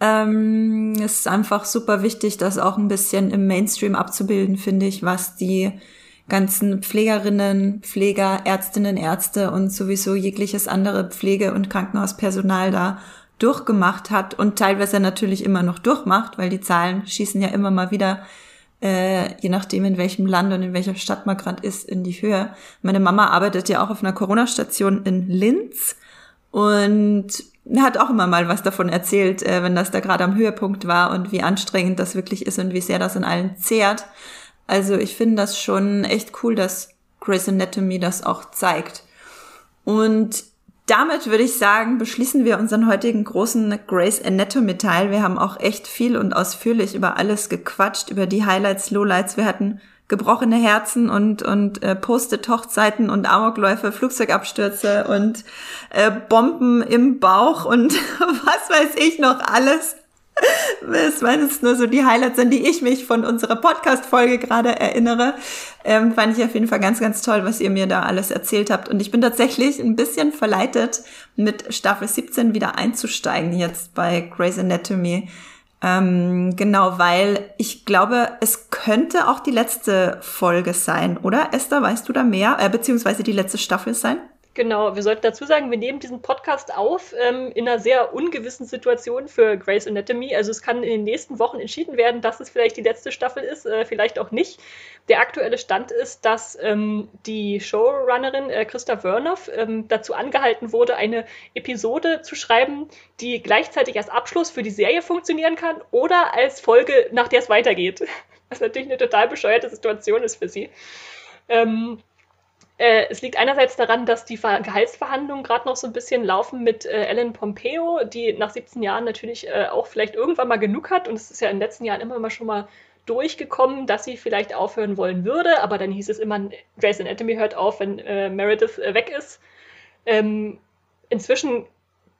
Ähm, es ist einfach super wichtig, das auch ein bisschen im Mainstream abzubilden, finde ich, was die ganzen Pflegerinnen, Pfleger, Ärztinnen, Ärzte und sowieso jegliches andere Pflege- und Krankenhauspersonal da durchgemacht hat und teilweise natürlich immer noch durchmacht, weil die Zahlen schießen ja immer mal wieder äh, je nachdem, in welchem Land und in welcher Stadt man gerade ist, in die Höhe. Meine Mama arbeitet ja auch auf einer Corona-Station in Linz und hat auch immer mal was davon erzählt, äh, wenn das da gerade am Höhepunkt war und wie anstrengend das wirklich ist und wie sehr das in allen zehrt. Also ich finde das schon echt cool, dass Grey's Anatomy das auch zeigt. Und damit würde ich sagen, beschließen wir unseren heutigen großen Grace Anatomy Teil. Wir haben auch echt viel und ausführlich über alles gequatscht, über die Highlights, Lowlights. Wir hatten gebrochene Herzen und und äh, Postet Hochzeiten und Amokläufe, Flugzeugabstürze und äh, Bomben im Bauch und was weiß ich noch alles. Das waren jetzt nur so die Highlights, an die ich mich von unserer Podcast-Folge gerade erinnere. Ähm, fand ich auf jeden Fall ganz, ganz toll, was ihr mir da alles erzählt habt. Und ich bin tatsächlich ein bisschen verleitet, mit Staffel 17 wieder einzusteigen jetzt bei Grey's Anatomy. Ähm, genau, weil ich glaube, es könnte auch die letzte Folge sein, oder? Esther, weißt du da mehr? Äh, beziehungsweise die letzte Staffel sein? Genau, wir sollten dazu sagen, wir nehmen diesen Podcast auf ähm, in einer sehr ungewissen Situation für Grey's Anatomy. Also es kann in den nächsten Wochen entschieden werden, dass es vielleicht die letzte Staffel ist, äh, vielleicht auch nicht. Der aktuelle Stand ist, dass ähm, die Showrunnerin äh, Christa Wörnow ähm, dazu angehalten wurde, eine Episode zu schreiben, die gleichzeitig als Abschluss für die Serie funktionieren kann oder als Folge, nach der es weitergeht. Was natürlich eine total bescheuerte Situation ist für sie. Ähm, äh, es liegt einerseits daran, dass die Ver Gehaltsverhandlungen gerade noch so ein bisschen laufen mit äh, Ellen Pompeo, die nach 17 Jahren natürlich äh, auch vielleicht irgendwann mal genug hat. Und es ist ja in den letzten Jahren immer mal schon mal durchgekommen, dass sie vielleicht aufhören wollen würde. Aber dann hieß es immer, Grey's Anatomy hört auf, wenn äh, Meredith äh, weg ist. Ähm, inzwischen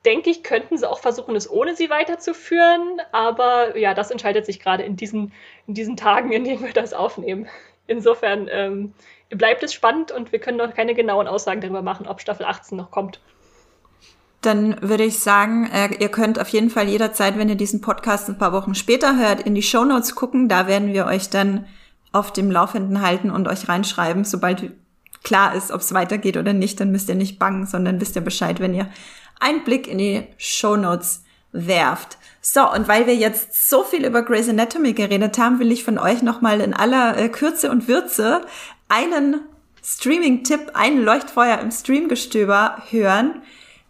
denke ich, könnten sie auch versuchen, es ohne sie weiterzuführen. Aber ja, das entscheidet sich gerade in diesen, in diesen Tagen, in denen wir das aufnehmen. Insofern ähm, bleibt es spannend und wir können noch keine genauen Aussagen darüber machen, ob Staffel 18 noch kommt. Dann würde ich sagen, äh, ihr könnt auf jeden Fall jederzeit, wenn ihr diesen Podcast ein paar Wochen später hört, in die Show Notes gucken. Da werden wir euch dann auf dem Laufenden halten und euch reinschreiben, sobald klar ist, ob es weitergeht oder nicht. Dann müsst ihr nicht bangen, sondern wisst ihr Bescheid, wenn ihr einen Blick in die Show Notes werft. So, und weil wir jetzt so viel über Grey's Anatomy geredet haben, will ich von euch nochmal in aller äh, Kürze und Würze einen Streaming-Tipp, ein Leuchtfeuer im Streamgestöber hören,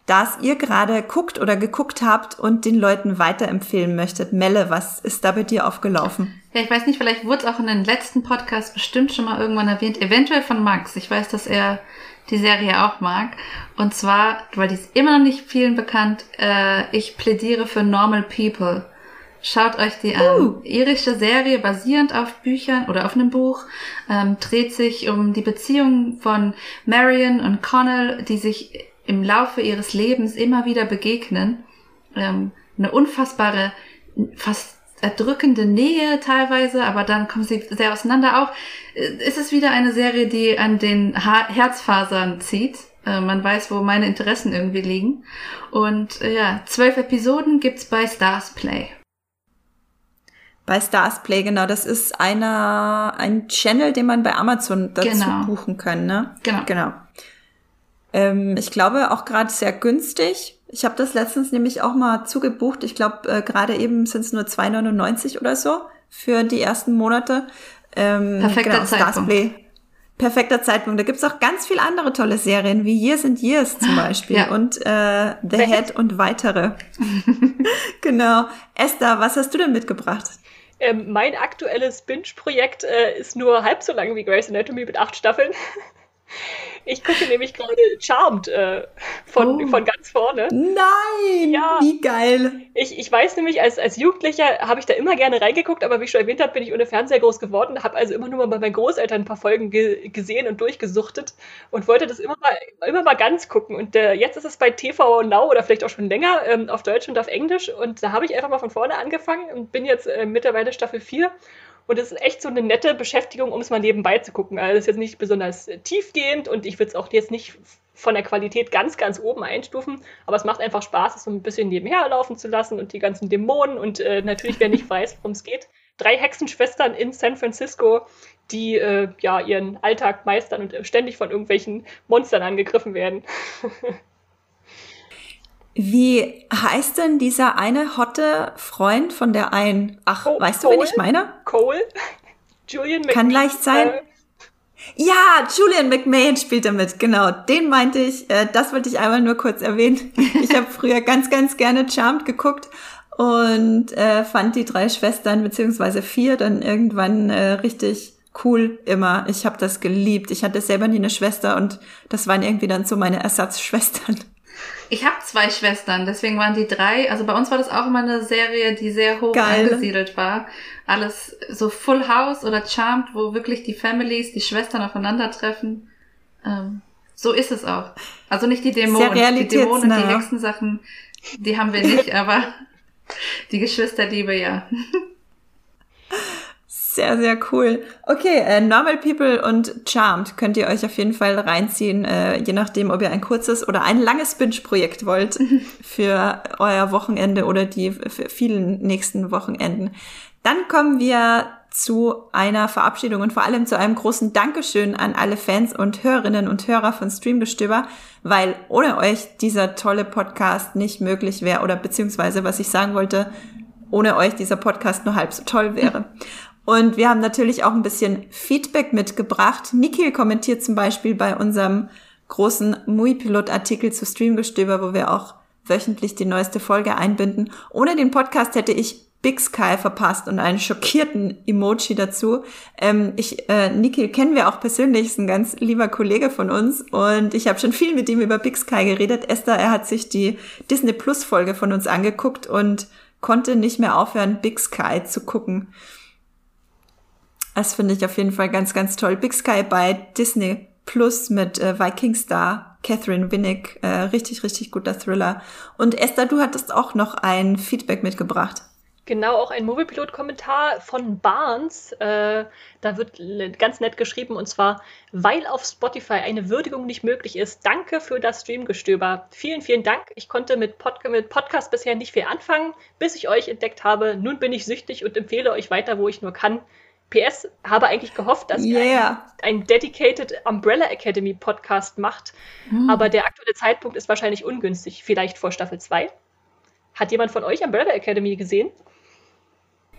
das ihr gerade guckt oder geguckt habt und den Leuten weiterempfehlen möchtet. Melle, was ist da bei dir aufgelaufen? Ja, ich weiß nicht, vielleicht wurde es auch in den letzten Podcast bestimmt schon mal irgendwann erwähnt, eventuell von Max. Ich weiß, dass er die Serie auch mag. Und zwar, weil die ist immer noch nicht vielen bekannt, äh, ich plädiere für Normal People. Schaut euch die an. Uh. Irische Serie basierend auf Büchern oder auf einem Buch ähm, dreht sich um die Beziehung von Marion und Connell, die sich im Laufe ihres Lebens immer wieder begegnen. Ähm, eine unfassbare, fast erdrückende Nähe teilweise, aber dann kommen sie sehr auseinander. Auch äh, ist es wieder eine Serie, die an den ha Herzfasern zieht. Äh, man weiß, wo meine Interessen irgendwie liegen. Und äh, ja, zwölf Episoden gibt's bei Stars Play. Bei Stars Play, genau, das ist einer, ein Channel, den man bei Amazon dazu Genau. buchen kann, ne? Genau. Genau. Ähm, ich glaube auch gerade sehr günstig. Ich habe das letztens nämlich auch mal zugebucht. Ich glaube, äh, gerade eben sind es nur 2,99 oder so für die ersten Monate. Ähm, Perfekter Zeitpunkt. Starsplay. Perfekter Zeitpunkt. Da gibt's auch ganz viele andere tolle Serien, wie Years and Years zum Beispiel Ja. und äh, The Head und weitere. genau. Esther, was hast du denn mitgebracht? Ähm, mein aktuelles Binge-Projekt äh, ist nur halb so lang wie Grey's Anatomy mit acht Staffeln. Ich gucke nämlich gerade Charmed äh, von, Oh. von ganz vorne. Nein! Ja. Wie geil! Ich, ich weiß nämlich, als, als Jugendlicher habe ich da immer gerne reingeguckt, aber wie ich schon erwähnt habe, bin ich ohne Fernseher groß geworden, habe also immer nur mal bei meinen Großeltern ein paar Folgen ge gesehen und durchgesuchtet und wollte das immer mal, immer mal ganz gucken. Und äh, jetzt ist es bei TV Now oder vielleicht auch schon länger ähm, auf Deutsch und auf Englisch und da habe ich einfach mal von vorne angefangen und bin jetzt äh, mittlerweile Staffel 4 und es ist echt so eine nette Beschäftigung, um es mal nebenbei zu gucken. Also es ist jetzt nicht besonders äh, tiefgehend und ich würde es auch jetzt nicht von der Qualität ganz, ganz oben einstufen, aber es macht einfach Spaß, es so ein bisschen nebenher laufen zu lassen und die ganzen Dämonen und äh, natürlich, wer nicht weiß, worum es geht. Drei Hexenschwestern in San Francisco, die äh, ja ihren Alltag meistern und äh, ständig von irgendwelchen Monstern angegriffen werden. Wie heißt denn dieser eine hotte Freund von der einen? Ach, Co- weißt du, wen Cole? ich meine? Cole, Julian Kann McNeil, leicht sein. äh, Ja, Julian McMahon spielt damit, genau. Den meinte ich, äh, das wollte ich einmal nur kurz erwähnen. Ich habe früher ganz, ganz gerne Charmed geguckt und äh, fand die drei Schwestern, beziehungsweise vier, dann irgendwann äh, richtig cool immer. Ich habe das geliebt. Ich hatte selber nie eine Schwester und das waren irgendwie dann so meine Ersatzschwestern. Ich habe zwei Schwestern, deswegen waren die drei. Also bei uns war das auch immer eine Serie, die sehr hoch Geil. angesiedelt war. Alles so Full House oder Charmed, wo wirklich die Families, die Schwestern aufeinandertreffen. Ähm, so ist es auch. Also nicht die Dämonen. Sehr die Dämonen die. Hexensachen, die haben wir nicht, aber die Geschwisterliebe ja. Sehr, sehr cool. Okay, äh, Normal People und Charmed könnt ihr euch auf jeden Fall reinziehen, äh, je nachdem, ob ihr ein kurzes oder ein langes Binge-Projekt wollt für euer Wochenende oder die vielen nächsten Wochenenden. Dann kommen wir zu einer Verabschiedung und vor allem zu einem großen Dankeschön an alle Fans und Hörerinnen und Hörer von Streamgestöber, weil ohne euch dieser tolle Podcast nicht möglich wäre oder beziehungsweise, was ich sagen wollte, ohne euch dieser Podcast nur halb so toll wäre. Und wir haben natürlich auch ein bisschen Feedback mitgebracht. Nikhil kommentiert zum Beispiel bei unserem großen Mui-Pilot-Artikel zu Streamgestöber, wo wir auch wöchentlich die neueste Folge einbinden. Ohne den Podcast hätte ich Big Sky verpasst und einen schockierten Emoji dazu. Ähm, ich, äh, Nikhil kennen wir auch persönlich, ist ein ganz lieber Kollege von uns und ich habe schon viel mit ihm über Big Sky geredet. Esther, er hat sich die Disney Plus Folge von uns angeguckt und konnte nicht mehr aufhören, Big Sky zu gucken. Das finde ich auf jeden Fall ganz, ganz toll. Big Sky bei Disney Plus mit äh, Viking Star. Catherine Winnick, äh, richtig, richtig guter Thriller. Und Esther, du hattest auch noch ein Feedback mitgebracht. Genau, auch ein Moviepilot-Kommentar von Barnes. Äh, da wird ganz nett geschrieben und zwar, weil auf Spotify eine Würdigung nicht möglich ist. Danke für das Streamgestöber. Vielen, vielen Dank. Ich konnte mit, Pod mit Podcast bisher nicht viel anfangen, bis ich euch entdeckt habe. Nun bin ich süchtig und empfehle euch weiter, wo ich nur kann. PS habe eigentlich gehofft, dass yeah. ihr ein, ein Dedicated Umbrella Academy Podcast macht, hm. aber der aktuelle Zeitpunkt ist wahrscheinlich ungünstig, vielleicht vor Staffel 2. Hat jemand von euch Umbrella Academy gesehen?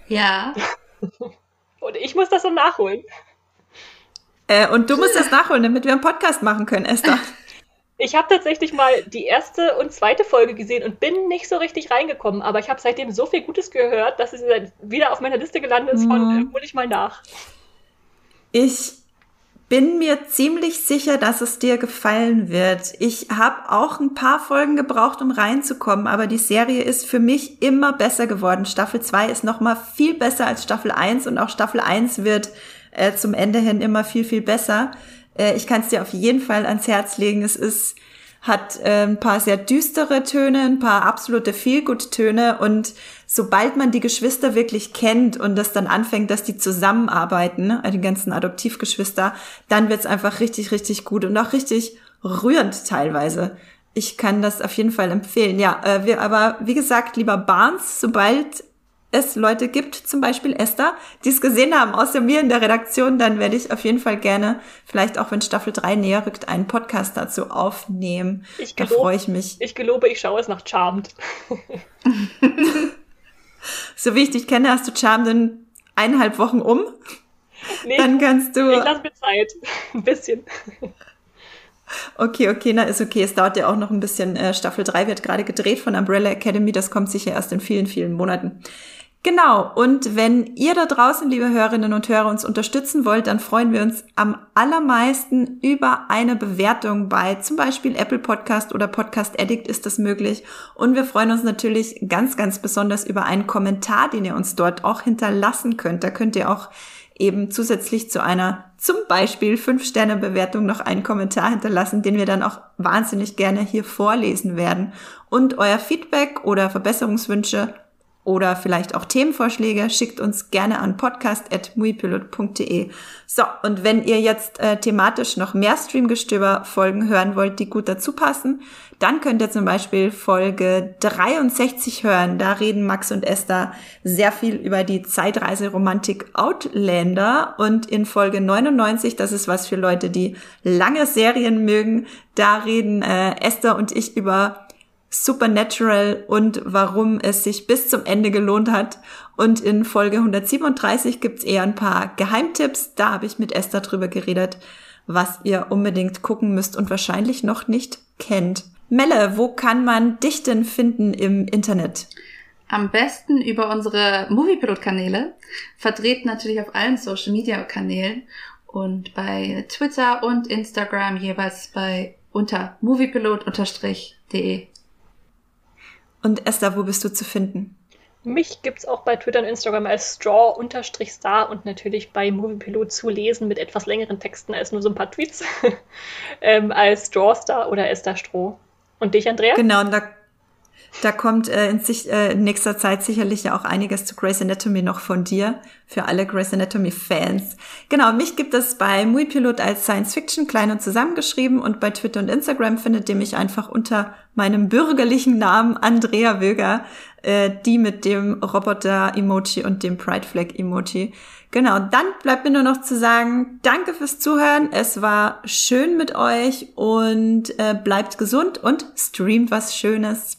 Ja. und ich muss das so nachholen. Äh, und du musst das nachholen, damit wir einen Podcast machen können, Esther. Ich habe tatsächlich mal die erste und zweite Folge gesehen und bin nicht so richtig reingekommen, aber ich habe seitdem so viel Gutes gehört, dass es wieder auf meiner Liste gelandet ist von, mhm. äh, hol ich mal nach. Ich bin mir ziemlich sicher, dass es dir gefallen wird. Ich habe auch ein paar Folgen gebraucht, um reinzukommen, aber die Serie ist für mich immer besser geworden. Staffel 2 ist noch mal viel besser als Staffel 1 und auch Staffel 1 wird äh, zum Ende hin immer viel, viel besser. Äh, ich kann es dir auf jeden Fall ans Herz legen. Es ist hat äh, ein paar sehr düstere Töne, ein paar absolute Feelgood-Töne und sobald man die Geschwister wirklich kennt und das dann anfängt, dass die zusammenarbeiten, ne, die ganzen Adoptivgeschwister, dann wird's einfach richtig, richtig gut und auch richtig rührend teilweise. Ich kann das auf jeden Fall empfehlen. Ja, äh, wir aber, wie gesagt, lieber Barnes, sobald es Leute gibt, zum Beispiel Esther, die es gesehen haben, außer mir in der Redaktion, dann werde ich auf jeden Fall gerne, vielleicht auch wenn Staffel 3 näher rückt, einen Podcast dazu aufnehmen. Ich da freue ich mich. Ich gelobe, ich schaue es nach Charmed. so wie ich dich kenne, hast du Charmed in eineinhalb Wochen um. Nee, dann kannst du. Ich lasse mir Zeit. Ein bisschen. Okay, okay, na ist okay. Es dauert ja auch noch ein bisschen. Äh, Staffel 3 wird gerade gedreht von Umbrella Academy. Das kommt sicher erst in vielen, vielen Monaten. Genau, und wenn ihr da draußen, liebe Hörerinnen und Hörer, uns unterstützen wollt, dann freuen wir uns am allermeisten über eine Bewertung bei zum Beispiel Apple Podcast oder Podcast Addict ist das möglich. Und wir freuen uns natürlich ganz, ganz besonders über einen Kommentar, den ihr uns dort auch hinterlassen könnt. Da könnt ihr auch eben zusätzlich zu einer zum Beispiel 5-Sterne-Bewertung noch einen Kommentar hinterlassen, den wir dann auch wahnsinnig gerne hier vorlesen werden. Und euer Feedback oder Verbesserungswünsche oder vielleicht auch Themenvorschläge, schickt uns gerne an podcast.muipilot.de. So, und wenn ihr jetzt äh, thematisch noch mehr Streamgestöber-Folgen hören wollt, die gut dazu passen, dann könnt ihr zum Beispiel Folge 63 hören. Da reden Max und Esther sehr viel über die Zeitreiseromantik Outlander. Und in Folge 99, das ist was für Leute, die lange Serien mögen, da reden äh, Esther und ich über Supernatural und warum es sich bis zum Ende gelohnt hat. Und in Folge 137 gibt's eher ein paar Geheimtipps. Da habe ich mit Esther drüber geredet, was ihr unbedingt gucken müsst und wahrscheinlich noch nicht kennt. Melle, wo kann man dich denn finden im Internet? Am besten über unsere Moviepilot-Kanäle, vertreten natürlich auf allen Social-Media-Kanälen und bei Twitter und Instagram jeweils bei unter moviepilot-de. Und Esther, wo bist du zu finden? Mich gibt es auch bei Twitter und Instagram als Straw-Star und natürlich bei Moviepilot zu lesen mit etwas längeren Texten als nur so ein paar Tweets. ähm, als Strawstar oder Esther Stroh. Und dich, Andrea? Genau, und da da kommt äh, in, sich, äh, in nächster Zeit sicherlich ja auch einiges zu Grey's Anatomy noch von dir, für alle Grey's Anatomy-Fans. Genau, mich gibt es bei Muipilot als Science Fiction klein und zusammengeschrieben und bei Twitter und Instagram findet ihr mich einfach unter meinem bürgerlichen Namen Andrea Wilger, äh, die mit dem Roboter-Emoji und dem Pride Flag-Emoji. Genau, dann bleibt mir nur noch zu sagen, danke fürs Zuhören. Es war schön mit euch und äh, bleibt gesund und streamt was Schönes.